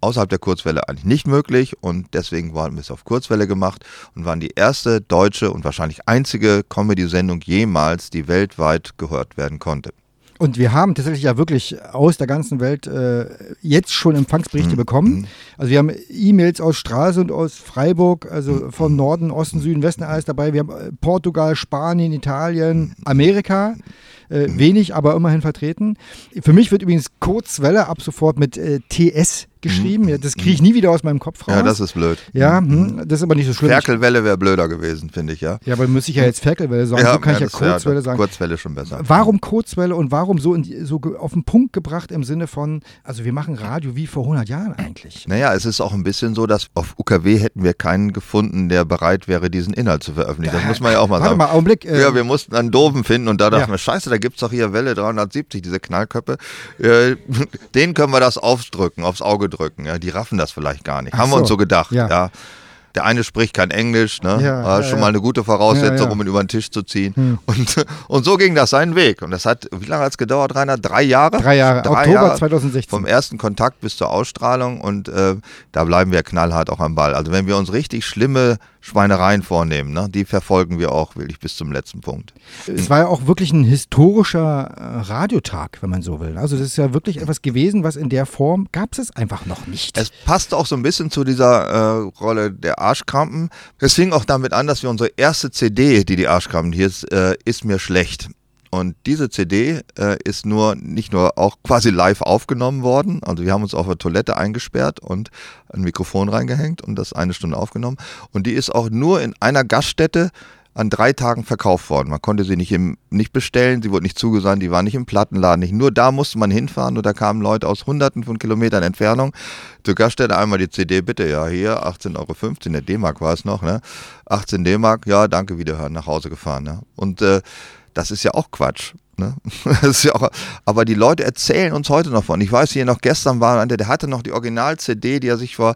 außerhalb der Kurzwelle eigentlich nicht möglich und deswegen waren wir es auf Kurzwelle gemacht und waren die erste deutsche und wahrscheinlich einzige Comedy-Sendung jemals, die weltweit gehört werden konnte. Und wir haben tatsächlich ja wirklich aus der ganzen Welt äh, jetzt schon Empfangsberichte Mhm. bekommen. Also wir haben E-Mails aus Stralsund, aus Freiburg, also von Norden, Osten, Süden, Westen alles dabei. Wir haben äh, Portugal, Spanien, Italien, Amerika. Äh, wenig, aber immerhin vertreten. Für mich wird übrigens Kurzwelle ab sofort mit äh, TS geschrieben. Ja, das kriege ich nie wieder aus meinem Kopf raus. Mhm. Ja, das ist blöd. ja hm, das ist aber nicht so schlimm. Ferkelwelle wäre blöder gewesen, finde ich, ja. Ja, aber muss ich ja jetzt Ferkelwelle sagen. so kann ich ja das wär- Kurzwelle sagen. Kurzwelle schon besser. Warum Kurzwelle und warum so, in so auf den Punkt gebracht im Sinne von, also wir machen Radio wie vor 100 Jahren eigentlich. Naja, es ist auch ein bisschen so, dass auf UKW hätten wir keinen gefunden, der bereit wäre, diesen Inhalt zu veröffentlichen. Das muss man ja auch mal Warte sagen. mal, Augenblick. Äh, Ja, wir mussten einen Doofen finden und da dachten Ja. wir, scheiße, da gibt es doch hier Welle 370, diese Knallköpfe. Äh, denen können wir das aufdrücken, aufs Auge drücken. Ja, die raffen das vielleicht gar nicht. Ach Haben wir uns so. so gedacht. Ja. Ja. Der eine spricht kein Englisch, ne? Ja, War schon mal eine gute Voraussetzung, um ihn über den Tisch zu ziehen. Hm. Und, und so ging das seinen Weg. Und das hat, wie lange hat es gedauert, Rainer? Drei Jahre? Drei Jahre, Oktober Jahre 2016. Vom ersten Kontakt bis zur Ausstrahlung und äh, da bleiben wir knallhart auch am Ball. Also wenn wir uns richtig schlimme Schweinereien vornehmen, ne, die verfolgen wir auch wirklich bis zum letzten Punkt. Es war ja auch wirklich ein historischer äh, Radiotag, wenn man so will. Also das ist ja wirklich etwas gewesen, was in der Form gab es einfach noch nicht. Es passt auch so ein bisschen zu dieser äh, Rolle der Arschkrampen. Es fing auch damit an, dass wir unsere erste CD, die die Arschkrampen hier ist, äh, ist mir schlecht. Und diese CD äh, ist nur nicht nur auch quasi live aufgenommen worden. Also wir haben uns auf der Toilette eingesperrt und ein Mikrofon reingehängt und das eine Stunde aufgenommen. Und die ist auch nur in einer Gaststätte an drei Tagen verkauft worden. Man konnte sie nicht, im, nicht bestellen, sie wurde nicht zugesandt, die war nicht im Plattenladen. Nicht. Nur da musste man hinfahren und da kamen Leute aus hunderten von Kilometern Entfernung. Zur Gaststätte einmal die CD, bitte, ja, hier, 18,15 Euro, der D-Mark war es noch, ne? 18 D-Mark, ja, danke, wiederhören, nach Hause gefahren. Ne? Und äh, das ist ja auch Quatsch. Ne? Das ist ja auch, aber die Leute erzählen uns heute noch von. Ich weiß, hier noch gestern war einer, der hatte noch die Original-CD, die er sich vor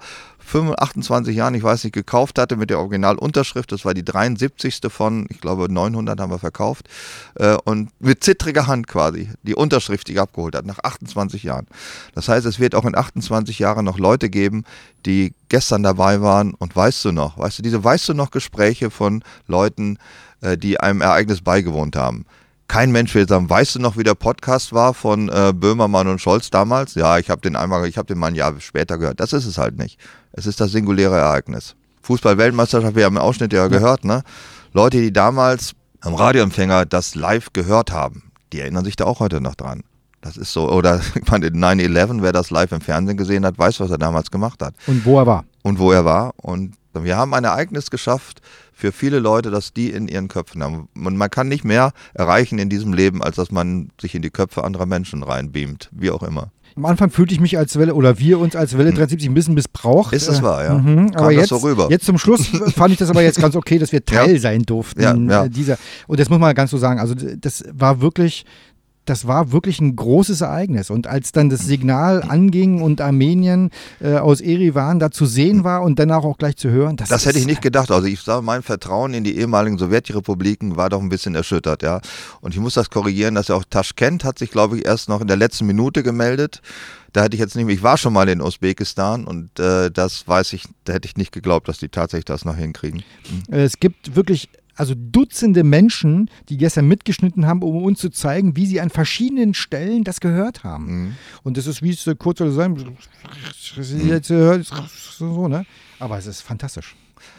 25, 28 Jahren, ich weiß nicht, gekauft hatte mit der Originalunterschrift. Das war die 73. von, ich glaube, 900 haben wir verkauft. Äh, und mit zittriger Hand quasi die Unterschrift, die er abgeholt hat, nach 28 Jahren. Das heißt, es wird auch in 28 Jahren noch Leute geben, die gestern dabei waren und weißt du noch, weißt du, diese weißt du noch Gespräche von Leuten, die einem Ereignis beigewohnt haben. Kein Mensch will sagen, weißt du noch, wie der Podcast war von äh, Böhmermann und Scholz damals? Ja, ich habe den einmal, ich habe den mal ein Jahr später gehört. Das ist es halt nicht. Es ist das singuläre Ereignis. Fußball-Weltmeisterschaft, wir haben den Ausschnitt ja gehört, ne? Leute, die damals am Radioempfänger das live gehört haben, die erinnern sich da auch heute noch dran. Das ist so, oder ich meine, 9-11, wer das live im Fernsehen gesehen hat, weiß, was er damals gemacht hat Und wo er war. und wo er war. Und. Wir haben ein Ereignis geschafft für viele Leute, dass die in ihren Köpfen haben. Und man kann nicht mehr erreichen in diesem Leben, als dass man sich in die Köpfe anderer Menschen reinbeamt, wie auch immer. Am Anfang fühlte ich mich als Welle oder wir uns als Welle 73 ein bisschen missbraucht. Ist es wahr, ja. Mhm, aber das jetzt, so rüber? jetzt zum Schluss fand ich das aber jetzt ganz okay, dass wir Teil Ja. sein durften. Ja, ja. Dieser. Und das muss man ganz so sagen. Also das war wirklich, das war wirklich ein großes Ereignis. Und als dann das Signal anging und Armenien äh, aus Erivan da zu sehen war und danach auch gleich zu hören, das, Das hätte ich nicht gedacht. Also ich sage, mein Vertrauen in die ehemaligen Sowjetrepubliken war doch ein bisschen erschüttert, ja. Und ich muss das korrigieren, dass ja auch Taschkent hat sich, glaube ich, erst noch in der letzten Minute gemeldet. Da hätte ich jetzt nämlich, ich war schon mal in Usbekistan und äh, das weiß ich, da hätte ich nicht geglaubt, dass die tatsächlich das noch hinkriegen. Äh, Es gibt wirklich also Dutzende Menschen, die gestern mitgeschnitten haben, um uns zu zeigen, wie sie an verschiedenen Stellen das gehört haben. Mhm. Und das ist, wie es äh, kurz oder sein, jetzt äh, so, ne? Aber es ist fantastisch.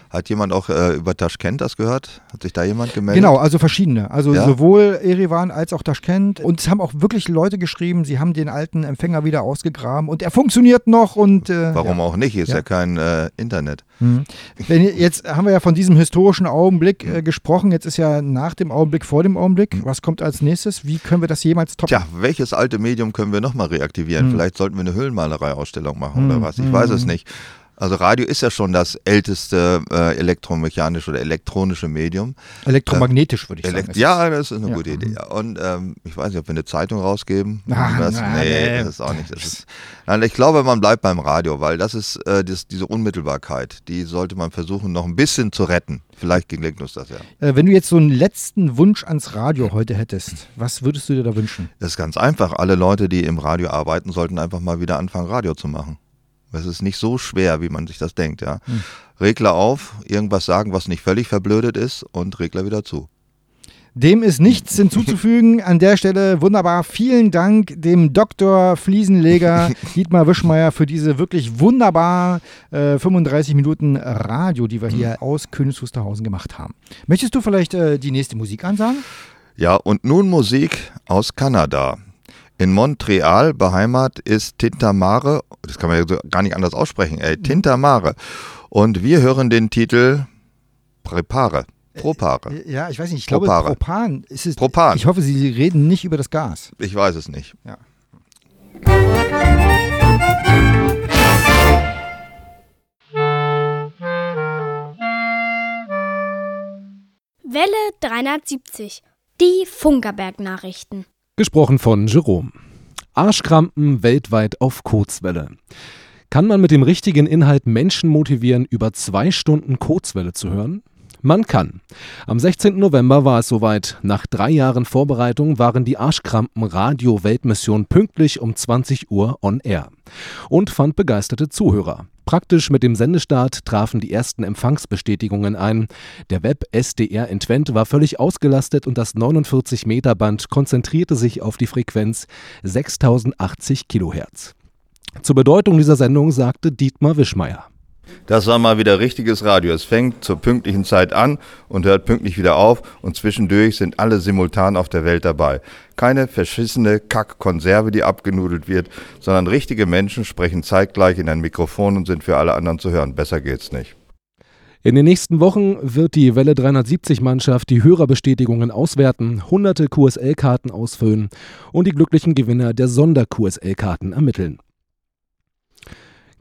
Hat jemand auch äh, über Taschkent das gehört? Hat sich da jemand gemeldet? Genau, also verschiedene. Also Ja? sowohl Erivan als auch Taschkent. Und es haben auch wirklich Leute geschrieben, sie haben den alten Empfänger wieder ausgegraben und er funktioniert noch. Und, äh, Warum ja. auch nicht? Ist ja, Ja. kein äh, Internet. Mhm. Wenn, jetzt haben wir ja von diesem historischen Augenblick äh, gesprochen. Jetzt ist ja nach dem Augenblick vor dem Augenblick. Was kommt als nächstes? Wie können wir das jemals toppen? Tja, welches alte Medium können wir nochmal reaktivieren? Hm. Vielleicht sollten wir eine Höhlenmalerei-Ausstellung machen Hm, oder was? Ich hm, weiß es hm. nicht. Also Radio ist ja schon das älteste äh, elektromechanische oder elektronische Medium. Elektromagnetisch würde ich sagen. Elekt ja, das ist eine Ja. gute Idee. Ja. Und ähm, ich weiß nicht, ob wir eine Zeitung rausgeben. Ah, das, na, nee, nee. das ist auch nicht. Das ist, nein, ich glaube, man bleibt beim Radio, weil das ist äh, das, diese Unmittelbarkeit, die sollte man versuchen, noch ein bisschen zu retten. Vielleicht gelingt uns das ja. Äh, wenn du jetzt so einen letzten Wunsch ans Radio heute hättest, was würdest du dir da wünschen? Das ist ganz einfach. Alle Leute, die im Radio arbeiten, sollten einfach mal wieder anfangen, Radio zu machen. Es ist nicht so schwer, wie man sich das denkt, ja. Hm. Regler auf, irgendwas sagen, was nicht völlig verblödet ist und Regler wieder zu. Dem ist nichts hinzuzufügen. An der Stelle wunderbar. Vielen Dank dem Dr. Fliesenleger Dietmar Wischmeier für diese wirklich wunderbar äh, 35 Minuten Radio, die wir hier aus Königs Wusterhausen gemacht haben. Möchtest du vielleicht äh, die nächste Musik ansagen? Ja, und nun Musik aus Kanada. In Montreal beheimat ist Tintamare, das kann man ja so gar nicht anders aussprechen, ey, Tintamare. Und wir hören den Titel Prepare. Propare. Äh, Ja, ich weiß nicht. Ich glaube, Propare. Propan ist es. Propan. Ich hoffe, Sie reden nicht über das Gas. Ich weiß es nicht. Welle 370. Die Funkerberg-Nachrichten. Gesprochen von Jerome. Arschkrampen weltweit auf Kurzwelle. Kann man mit dem richtigen Inhalt Menschen motivieren, über zwei Stunden Kurzwelle zu hören? Man kann. Am 16. November war es soweit. Nach drei Jahren Vorbereitung waren die Arschkrampen Radio Weltmission pünktlich um 20 Uhr on air und fand begeisterte Zuhörer. Praktisch mit dem Sendestart trafen die ersten Empfangsbestätigungen ein. Der Web SDR in Twente war völlig ausgelastet und das 49 Meter Band konzentrierte sich auf die Frequenz 6080 Kilohertz. Zur Bedeutung dieser Sendung sagte Dietmar Wischmeier. Das war mal wieder richtiges Radio. Es fängt zur pünktlichen Zeit an und hört pünktlich wieder auf und zwischendurch sind alle simultan auf der Welt dabei. Keine verschissene Kack-Konserve, die abgenudelt wird, sondern richtige Menschen sprechen zeitgleich in ein Mikrofon und sind für alle anderen zu hören. Besser geht's nicht. In den nächsten Wochen wird die Welle 370-Mannschaft die Hörerbestätigungen auswerten, hunderte QSL-Karten ausfüllen und die glücklichen Gewinner der Sonder-QSL-Karten ermitteln.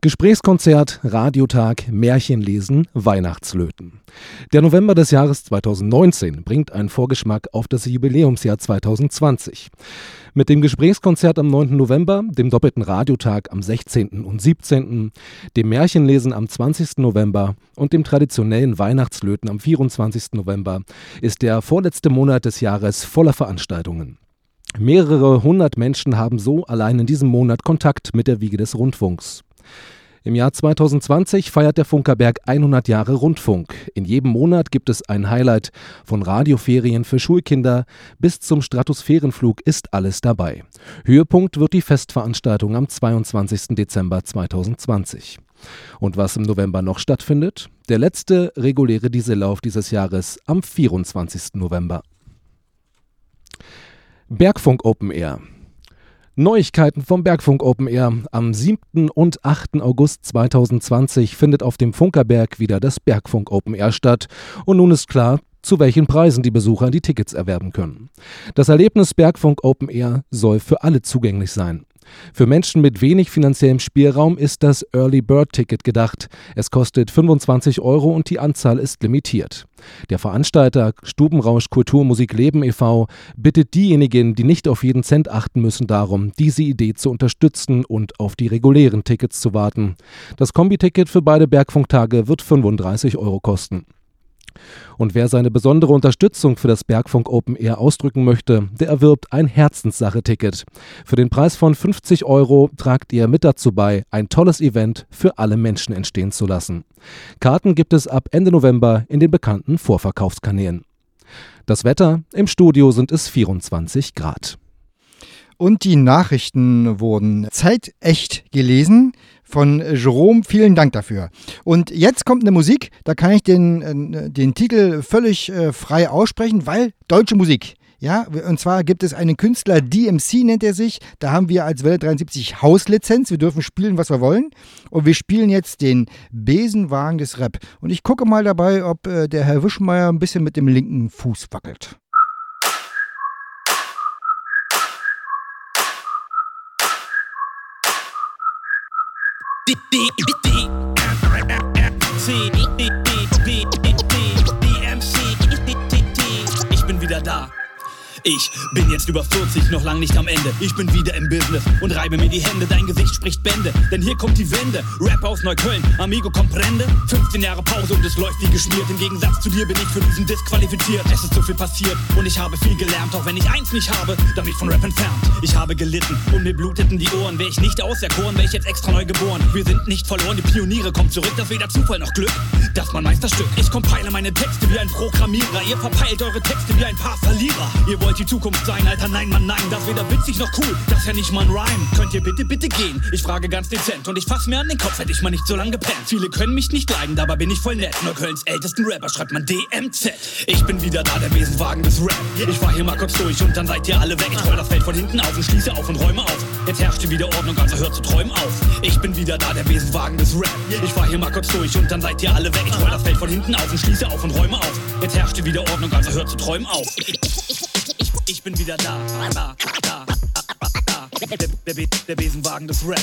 Gesprächskonzert, Radiotag, Märchenlesen, Weihnachtslöten. Der November des Jahres 2019 bringt einen Vorgeschmack auf das Jubiläumsjahr 2020. Mit dem Gesprächskonzert am 9. November, dem doppelten Radiotag am 16. und 17., dem Märchenlesen am 20. November und dem traditionellen Weihnachtslöten am 24. November ist der vorletzte Monat des Jahres voller Veranstaltungen. Mehrere hundert Menschen haben so allein in diesem Monat Kontakt mit der Wiege des Rundfunks. Im Jahr 2020 feiert der Funkerberg 100 Jahre Rundfunk. In jedem Monat gibt es ein Highlight. Von Radioferien für Schulkinder bis zum Stratosphärenflug ist alles dabei. Höhepunkt wird die Festveranstaltung am 22. Dezember 2020. Und was im November noch stattfindet? Der letzte reguläre Diesellauf dieses Jahres am 24. November. Bergfunk Open Air. Neuigkeiten vom Bergfunk Open Air. Am 7. und 8. August 2020 findet auf dem Funkerberg wieder das Bergfunk Open Air statt. Und nun ist klar, zu welchen Preisen die Besucher die Tickets erwerben können. Das Erlebnis Bergfunk Open Air soll für alle zugänglich sein. Für Menschen mit wenig finanziellem Spielraum ist das Early Bird Ticket gedacht. Es kostet 25 Euro und die Anzahl ist limitiert. Der Veranstalter Stubenrausch Kultur Musik Leben e.V. bittet diejenigen, die nicht auf jeden Cent achten müssen, darum, diese Idee zu unterstützen und auf die regulären Tickets zu warten. Das Kombiticket für beide Bergfunktage wird 35 Euro kosten. Und wer seine besondere Unterstützung für das Bergfunk Open Air ausdrücken möchte, der erwirbt ein Herzenssache-Ticket. Für den Preis von 50 Euro tragt ihr mit dazu bei, ein tolles Event für alle Menschen entstehen zu lassen. Karten gibt es ab Ende November in den bekannten Vorverkaufskanälen. Das Wetter, im Studio sind es 24 Grad. Und die Nachrichten wurden zeitecht gelesen von Jerome. Vielen Dank dafür. Und jetzt kommt eine Musik, da kann ich den, äh, den Titel völlig äh, frei aussprechen, weil deutsche Musik. Ja, und zwar gibt es einen Künstler, DMC nennt er sich. Da haben wir als Welle 73 Hauslizenz. Wir dürfen spielen, was wir wollen. Und wir spielen jetzt den Besenwagen des Rap. Und ich gucke mal dabei, ob äh, der Herr Wischmeier ein bisschen mit dem linken Fuß wackelt. Ich Ich bin jetzt über 40, noch lang nicht am Ende. Ich bin wieder im Business und reibe mir die Hände. Dein Gesicht spricht Bände, denn hier kommt die Wende. Rap aus Neukölln, Amigo comprende. 15 Jahre Pause und es läuft wie geschmiert. Im Gegensatz zu dir bin ich für diesen Disc qualifiziert. Es ist so viel passiert und ich habe viel gelernt, auch wenn ich eins nicht habe, damit von Rap entfernt. Ich habe gelitten und mir bluteten die Ohren. Wäre ich nicht auserkoren, wäre ich jetzt extra neu geboren. Wir sind nicht verloren, die Pioniere kommen zurück. Das weder Zufall noch Glück, das mein Meisterstück. Ich compile meine Texte wie ein Programmierer. Ihr verpeilt eure Texte wie ein paar Verlierer. Ihr wollt die Zukunft sein, Alter, nein, Mann, nein, das weder witzig noch cool, das ja nicht mal ein Rhyme. Könnt ihr bitte, bitte gehen? Ich frage ganz dezent und ich fass mir an den Kopf, hätte ich mal nicht so lange gepennt. Viele können mich nicht leiden, dabei bin ich voll nett. Nur Kölns ältesten Rapper schreibt man DMZ. Ich bin wieder da, der Besenwagen des Rap. Ich fahr hier mal kurz durch und dann seid ihr alle weg. Ich roll das Feld von hinten auf und schließe auf und räume auf. Jetzt herrscht hier wieder Ordnung, also hört zu träumen auf. Ich bin wieder da, der Besenwagen des Rap. Ich fahr hier mal kurz durch und dann seid ihr alle weg. Ich roll das Feld von hinten auf und schließe auf und räume auf. Jetzt herrscht hier wieder Ordnung, also hört zu träumen auf. Ich bin wieder da, da, da, da, da. Der, der, der, der Besenwagen des Rap.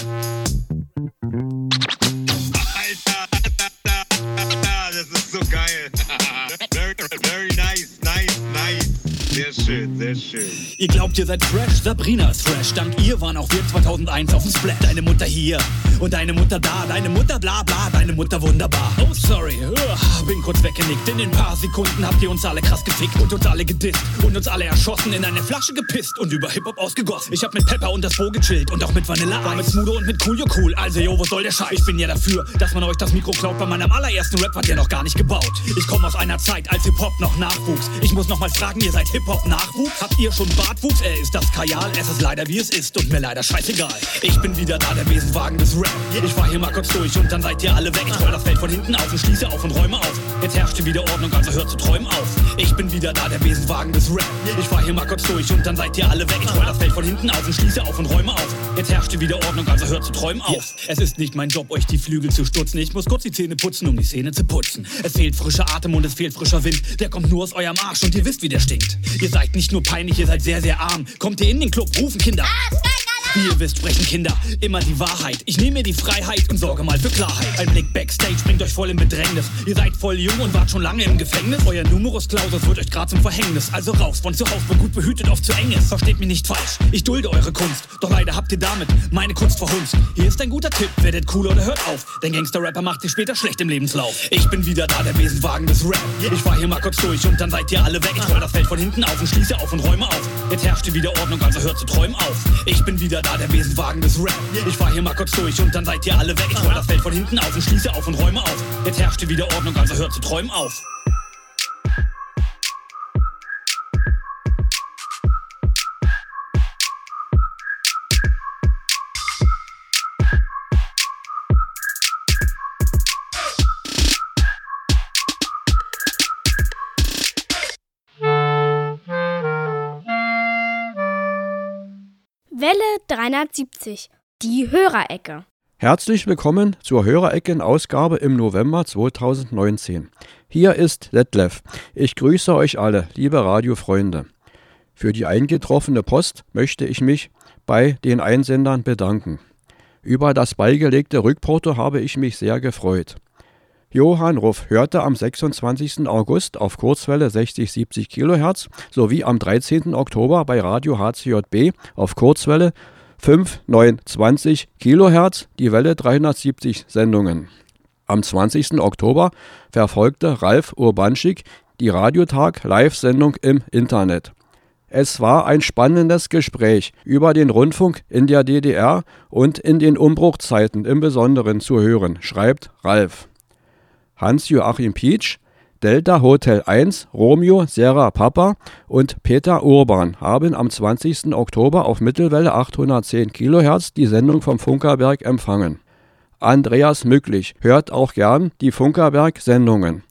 Schön, sehr schön. Ihr glaubt, ihr seid fresh? Sabrina ist fresh. Dank ihr waren auch wir 2001 auf dem Splat. Deine Mutter hier und deine Mutter da. Deine Mutter bla bla, deine Mutter wunderbar. Oh, sorry. Bin kurz weggenickt. In den paar Sekunden habt ihr uns alle krass gefickt und uns alle gedisst und uns alle erschossen, in eine Flasche gepisst und über Hip-Hop ausgegossen. Ich hab mit Pepper und das Bo gechillt und auch mit Vanilla War mit Smudo und mit Coolio cool. Also, yo, was soll der Scheiß? Ich bin ja dafür, dass man euch das Mikro klaut. Bei meinem allerersten Rap wart ihr noch gar nicht gebaut. Ich komme aus einer Zeit, als Hip-Hop noch nachwuchs. Ich muss noch mal fragen, ihr seid Hip-Hop-Nachwuchs? Habt ihr schon Bartwuchs? Äh, ist das Kajal? Es ist leider wie es ist und mir leider scheißegal. Ich bin wieder da, der Besenwagen des Rap. Ich fahr hier mal kurz durch und dann seid ihr alle weg. Ich roll das Feld von hinten auf und schließe auf und räume auf. Jetzt herrscht wieder Ordnung, also hört zu träumen auf. Ich bin wieder da, der Besenwagen des Rap. Ich fahr hier mal kurz durch und dann seid ihr alle weg. Ich roll das Feld von hinten auf und schließe auf und räume auf. Jetzt herrscht wieder Ordnung, also hört zu träumen auf. Es ist nicht mein Job, euch die Flügel zu stutzen. Ich muss kurz die Zähne putzen, um die Zähne zu putzen. Es fehlt frischer Atem und es fehlt frischer Wind. Der kommt nur aus eurem Arsch und ihr wisst, wie der stinkt. Ihr seid nicht nur peinlich, ihr seid sehr, sehr arm. Kommt ihr in den Club, rufen Kinder. Wie ihr wisst, sprechen Kinder immer die Wahrheit. Ich nehme mir die Freiheit und sorge mal für Klarheit. Ein Blick backstage bringt euch voll in Bedrängnis. Ihr seid voll jung und wart schon lange im Gefängnis. Euer Numerus Clausus wird euch grad zum Verhängnis. Also raus von zu Hause, wo gut behütet oft zu eng ist. Versteht mich nicht falsch, ich dulde eure Kunst. Doch leider habt ihr damit meine Kunst verhunzt. Hier ist ein guter Tipp, werdet cool oder hört auf. Denn Gangster-Rapper macht ihr später schlecht im Lebenslauf. Ich bin wieder da, der Besenwagen des Rap. Ich fahr hier mal kurz durch und dann seid ihr alle weg. Ich roll das Feld von hinten auf und schließe auf und räume auf. Jetzt herrscht hier wieder Ordnung, also hört zu träumen auf. Ich bin wieder da, der Besenwagen des Rap. Ich fahr hier mal kurz durch und dann seid ihr alle weg. Ich roll das Feld von hinten auf und schließe auf und räume auf. Jetzt herrscht hier wieder Ordnung, also hört zu träumen auf. Welle 370. Die Hörerecke. Herzlich willkommen zur Hörerecken-Ausgabe im November 2019. Hier ist Detlef. Ich grüße euch alle, liebe Radiofreunde. Für die eingetroffene Post möchte ich mich bei den Einsendern bedanken. Über das beigelegte Rückporto habe ich mich sehr gefreut. Johann Ruff hörte am 26. August auf Kurzwelle 60-70 kHz sowie am 13. Oktober bei Radio HCJB auf Kurzwelle 5920 kHz die Welle 370 Sendungen. Am 20. Oktober verfolgte Ralf Urbanschik die Radiotag Live-Sendung im Internet. Es war ein spannendes Gespräch über den Rundfunk in der DDR und in den Umbruchzeiten im Besonderen zu hören, schreibt Ralf. Hans-Joachim Pietsch, Delta Hotel 1, Romeo, Sierra Papa und Peter Urban haben am 20. Oktober auf Mittelwelle 810 kHz die Sendung vom Funkerberg empfangen. Andreas Mücklich hört auch gern die Funkerberg-Sendungen.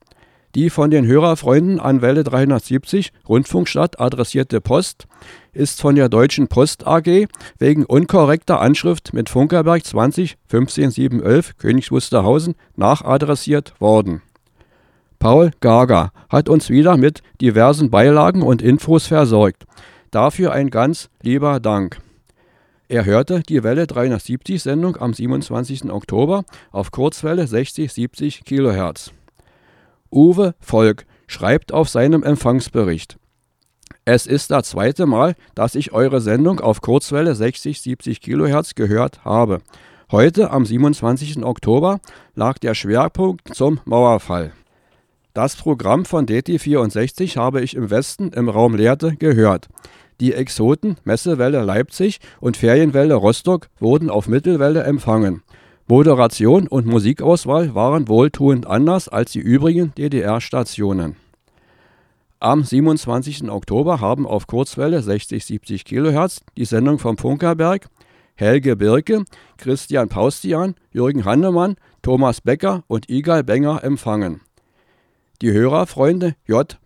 Die von den Hörerfreunden an Welle 370 Rundfunkstadt adressierte Post ist von der Deutschen Post AG wegen unkorrekter Anschrift mit Funkerberg 20 15711 Königs Wusterhausen nachadressiert worden. Paul Gager hat uns wieder mit diversen Beilagen und Infos versorgt. Dafür ein ganz lieber Dank. Er hörte die Welle 370 Sendung am 27. Oktober auf Kurzwelle 60-70 kHz. Uwe Volk schreibt auf seinem Empfangsbericht. Es ist das zweite Mal, dass ich eure Sendung auf Kurzwelle 60-70 kHz gehört habe. Heute, am 27. Oktober, lag der Schwerpunkt zum Mauerfall. Das Programm von DT64 habe ich im Westen im Raum Lehrte gehört. Die Exoten Messewelle Leipzig und Ferienwelle Rostock wurden auf Mittelwelle empfangen. Moderation und Musikauswahl waren wohltuend anders als die übrigen DDR-Stationen. Am 27. Oktober haben auf Kurzwelle 60-70 kHz die Sendung vom Funkerberg Helge Birke, Christian Paustian, Jürgen Hannemann, Thomas Becker und Igal Benger empfangen. Die Hörerfreunde J.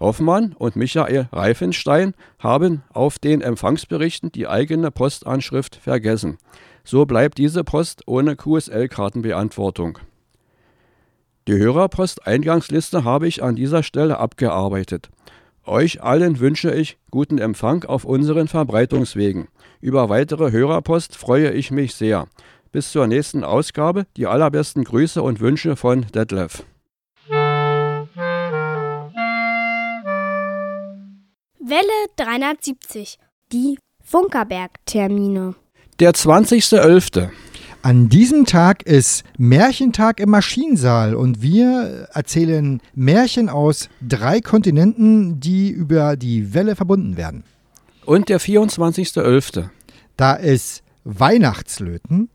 Hoffmann und Michael Reifenstein haben auf den Empfangsberichten die eigene Postanschrift vergessen. So bleibt diese Post ohne QSL-Kartenbeantwortung. Die Hörerposteingangsliste habe ich an dieser Stelle abgearbeitet. Euch allen wünsche ich guten Empfang auf unseren Verbreitungswegen. Über weitere Hörerpost freue ich mich sehr. Bis zur nächsten Ausgabe die allerbesten Grüße und Wünsche von Detlef. Welle 370. Die Funkerberg-Termine. Der 20.11. An diesem Tag ist Märchentag im Maschinensaal und wir erzählen Märchen aus drei Kontinenten, die über die Welle verbunden werden. Und der 24.11. Da ist Weihnachtslöten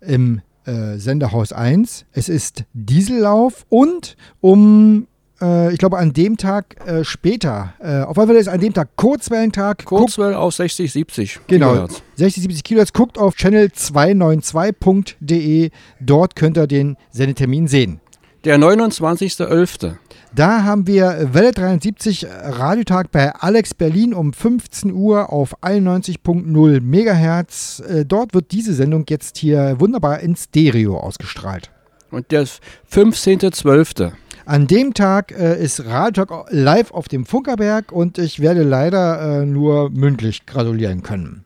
im äh, Senderhaus 1. Es ist Diesellauf und um äh, ich glaube, an dem Tag äh, später, äh, auf jeden Fall ist an dem Tag Kurzwellentag. Kurzwelle auf 60, 70 Genau, Kilohertz. 60, 70 Kilohertz. Guckt auf channel292.de. Dort könnt ihr den Sendetermin sehen. Der 29.11. Da haben wir Welle 73 Radiotag bei Alex Berlin um 15 Uhr auf 91.0 Megahertz. Äh, dort wird diese Sendung jetzt hier wunderbar in Stereo ausgestrahlt. Und der 15.12. An dem Tag äh, ist Radiotalk live auf dem Funkerberg und ich werde leider äh, nur mündlich gratulieren können.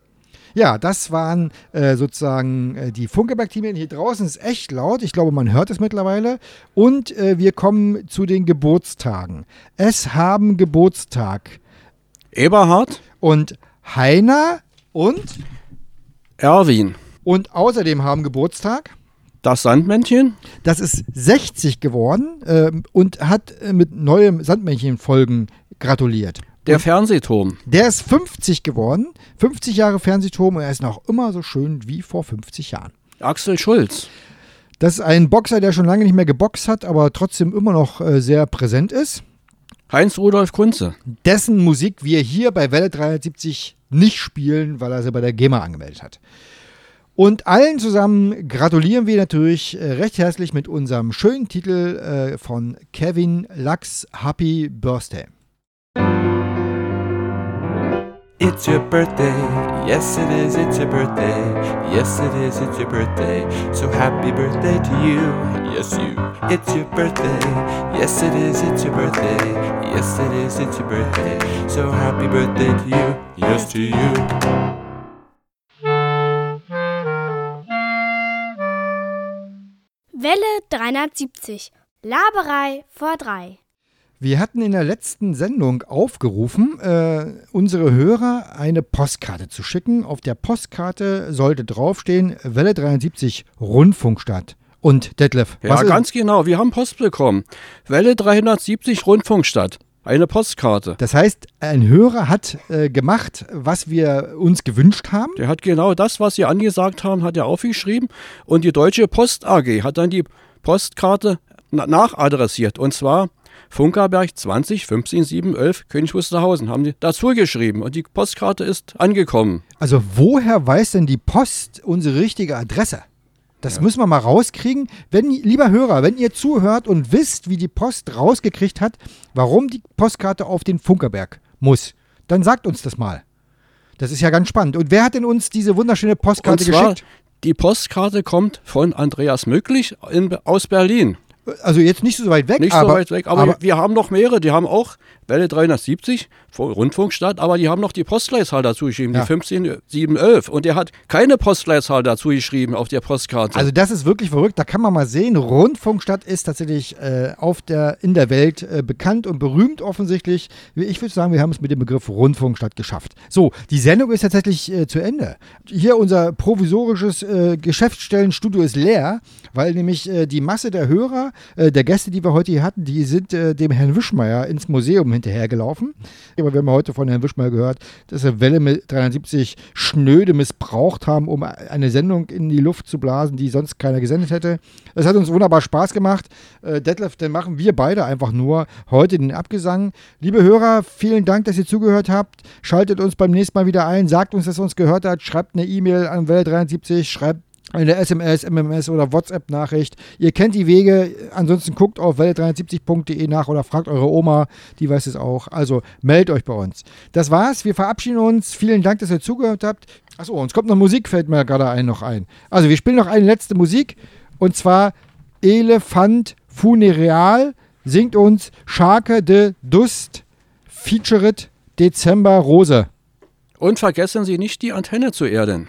Ja, das waren äh, sozusagen äh, die Funkerberg-Teams. Hier draußen ist echt laut. Ich glaube, man hört es mittlerweile. Und äh, wir kommen zu den Geburtstagen. Es haben Geburtstag. Eberhard. Und Heiner und Erwin. Und außerdem haben Geburtstag das Sandmännchen? Das ist 60 geworden äh, und hat äh, mit neuem Sandmännchen-Folgen gratuliert. Der und Fernsehturm. Der ist 50 geworden. 50 Jahre Fernsehturm und er ist noch immer so schön wie vor 50 Jahren. Axel Schulz. Das ist ein Boxer, der schon lange nicht mehr geboxt hat, aber trotzdem immer noch äh, sehr präsent ist. Heinz Rudolf Kunze. Dessen Musik wir hier bei Welle 370 nicht spielen, weil er sie bei der GEMA angemeldet hat. Und allen zusammen gratulieren wir natürlich äh, recht herzlich mit unserem schönen Titel äh, von Kevin Lachs Happy Birthday. It's your birthday, yes it is, it's your birthday, yes it is, it's your birthday. So happy birthday to you, yes you. It's your birthday, yes it is, it's your birthday, yes it is, it's your birthday. So happy birthday to you, yes to you. 370. Laberei vor drei. Wir hatten in der letzten Sendung aufgerufen, äh, unsere Hörer eine Postkarte zu schicken. Auf der Postkarte sollte draufstehen Welle 73 Rundfunkstadt. Und Detlef, Ja, ist- ganz genau. Wir haben Post bekommen. Welle 370 Rundfunkstadt. Eine Postkarte. Das heißt, ein Hörer hat äh, gemacht, was wir uns gewünscht haben. Der hat genau das, was Sie angesagt haben, hat er aufgeschrieben. Und die Deutsche Post AG hat dann die Postkarte na nachadressiert. Und zwar Funkerberg 20 15 7 11 König Wusterhausen haben die dazu geschrieben. Und die Postkarte ist angekommen. Also woher weiß denn die Post unsere richtige Adresse? Das müssen wir mal rauskriegen. Wenn, lieber Hörer, wenn ihr zuhört und wisst, wie die Post rausgekriegt hat, warum die Postkarte auf den Funkerberg muss, dann sagt uns das mal. Das ist ja ganz spannend. Und wer hat denn uns diese wunderschöne Postkarte Und zwar, geschickt? Die Postkarte kommt von Andreas Möglich in, aus Berlin. Also jetzt nicht so weit weg, Nicht aber, so weit weg, aber, wir haben noch mehrere. Die haben auch Welle 370, von Rundfunkstadt, aber die haben noch die Postleitzahl dazu geschrieben, Ja. die 15711. Und der hat keine Postleitzahl dazu geschrieben auf der Postkarte. Also das ist wirklich verrückt. Da kann man mal sehen, Rundfunkstadt ist tatsächlich äh, auf der, in der Welt äh, bekannt und berühmt offensichtlich. Ich würde sagen, wir haben es mit dem Begriff Rundfunkstadt geschafft. So, die Sendung ist tatsächlich äh, zu Ende. Hier unser provisorisches äh, Geschäftsstellenstudio ist leer, weil nämlich äh, die Masse der Hörer, äh, der Gäste, die wir heute hier hatten, die sind äh, dem Herrn Wischmeier ins Museum hinterhergelaufen. Aber wir haben heute von Herrn Wischmeier gehört, dass er Welle mit 370 schnöde missbraucht haben, um eine Sendung in die Luft zu blasen, die sonst keiner gesendet hätte. Es hat uns wunderbar Spaß gemacht. Äh, Detlef, dann machen wir beide einfach nur heute den Abgesang. Liebe Hörer, vielen Dank, dass ihr zugehört habt. Schaltet uns beim nächsten Mal wieder ein. Sagt uns, dass ihr uns gehört habt. Schreibt eine E-Mail an Welle73. Schreibt eine SMS, MMS oder WhatsApp-Nachricht. Ihr kennt die Wege. Ansonsten guckt auf welle73.de nach oder fragt eure Oma, die weiß es auch. Also meldet euch bei uns. Das war's. Wir verabschieden uns. Vielen Dank, dass ihr zugehört habt. Achso, uns kommt noch Musik, fällt mir gerade ein noch ein. Also wir spielen noch eine letzte Musik und zwar Elefant Funereal singt uns Scharke de Dust featured Dezember Rose. Und vergessen Sie nicht, die Antenne zu erden.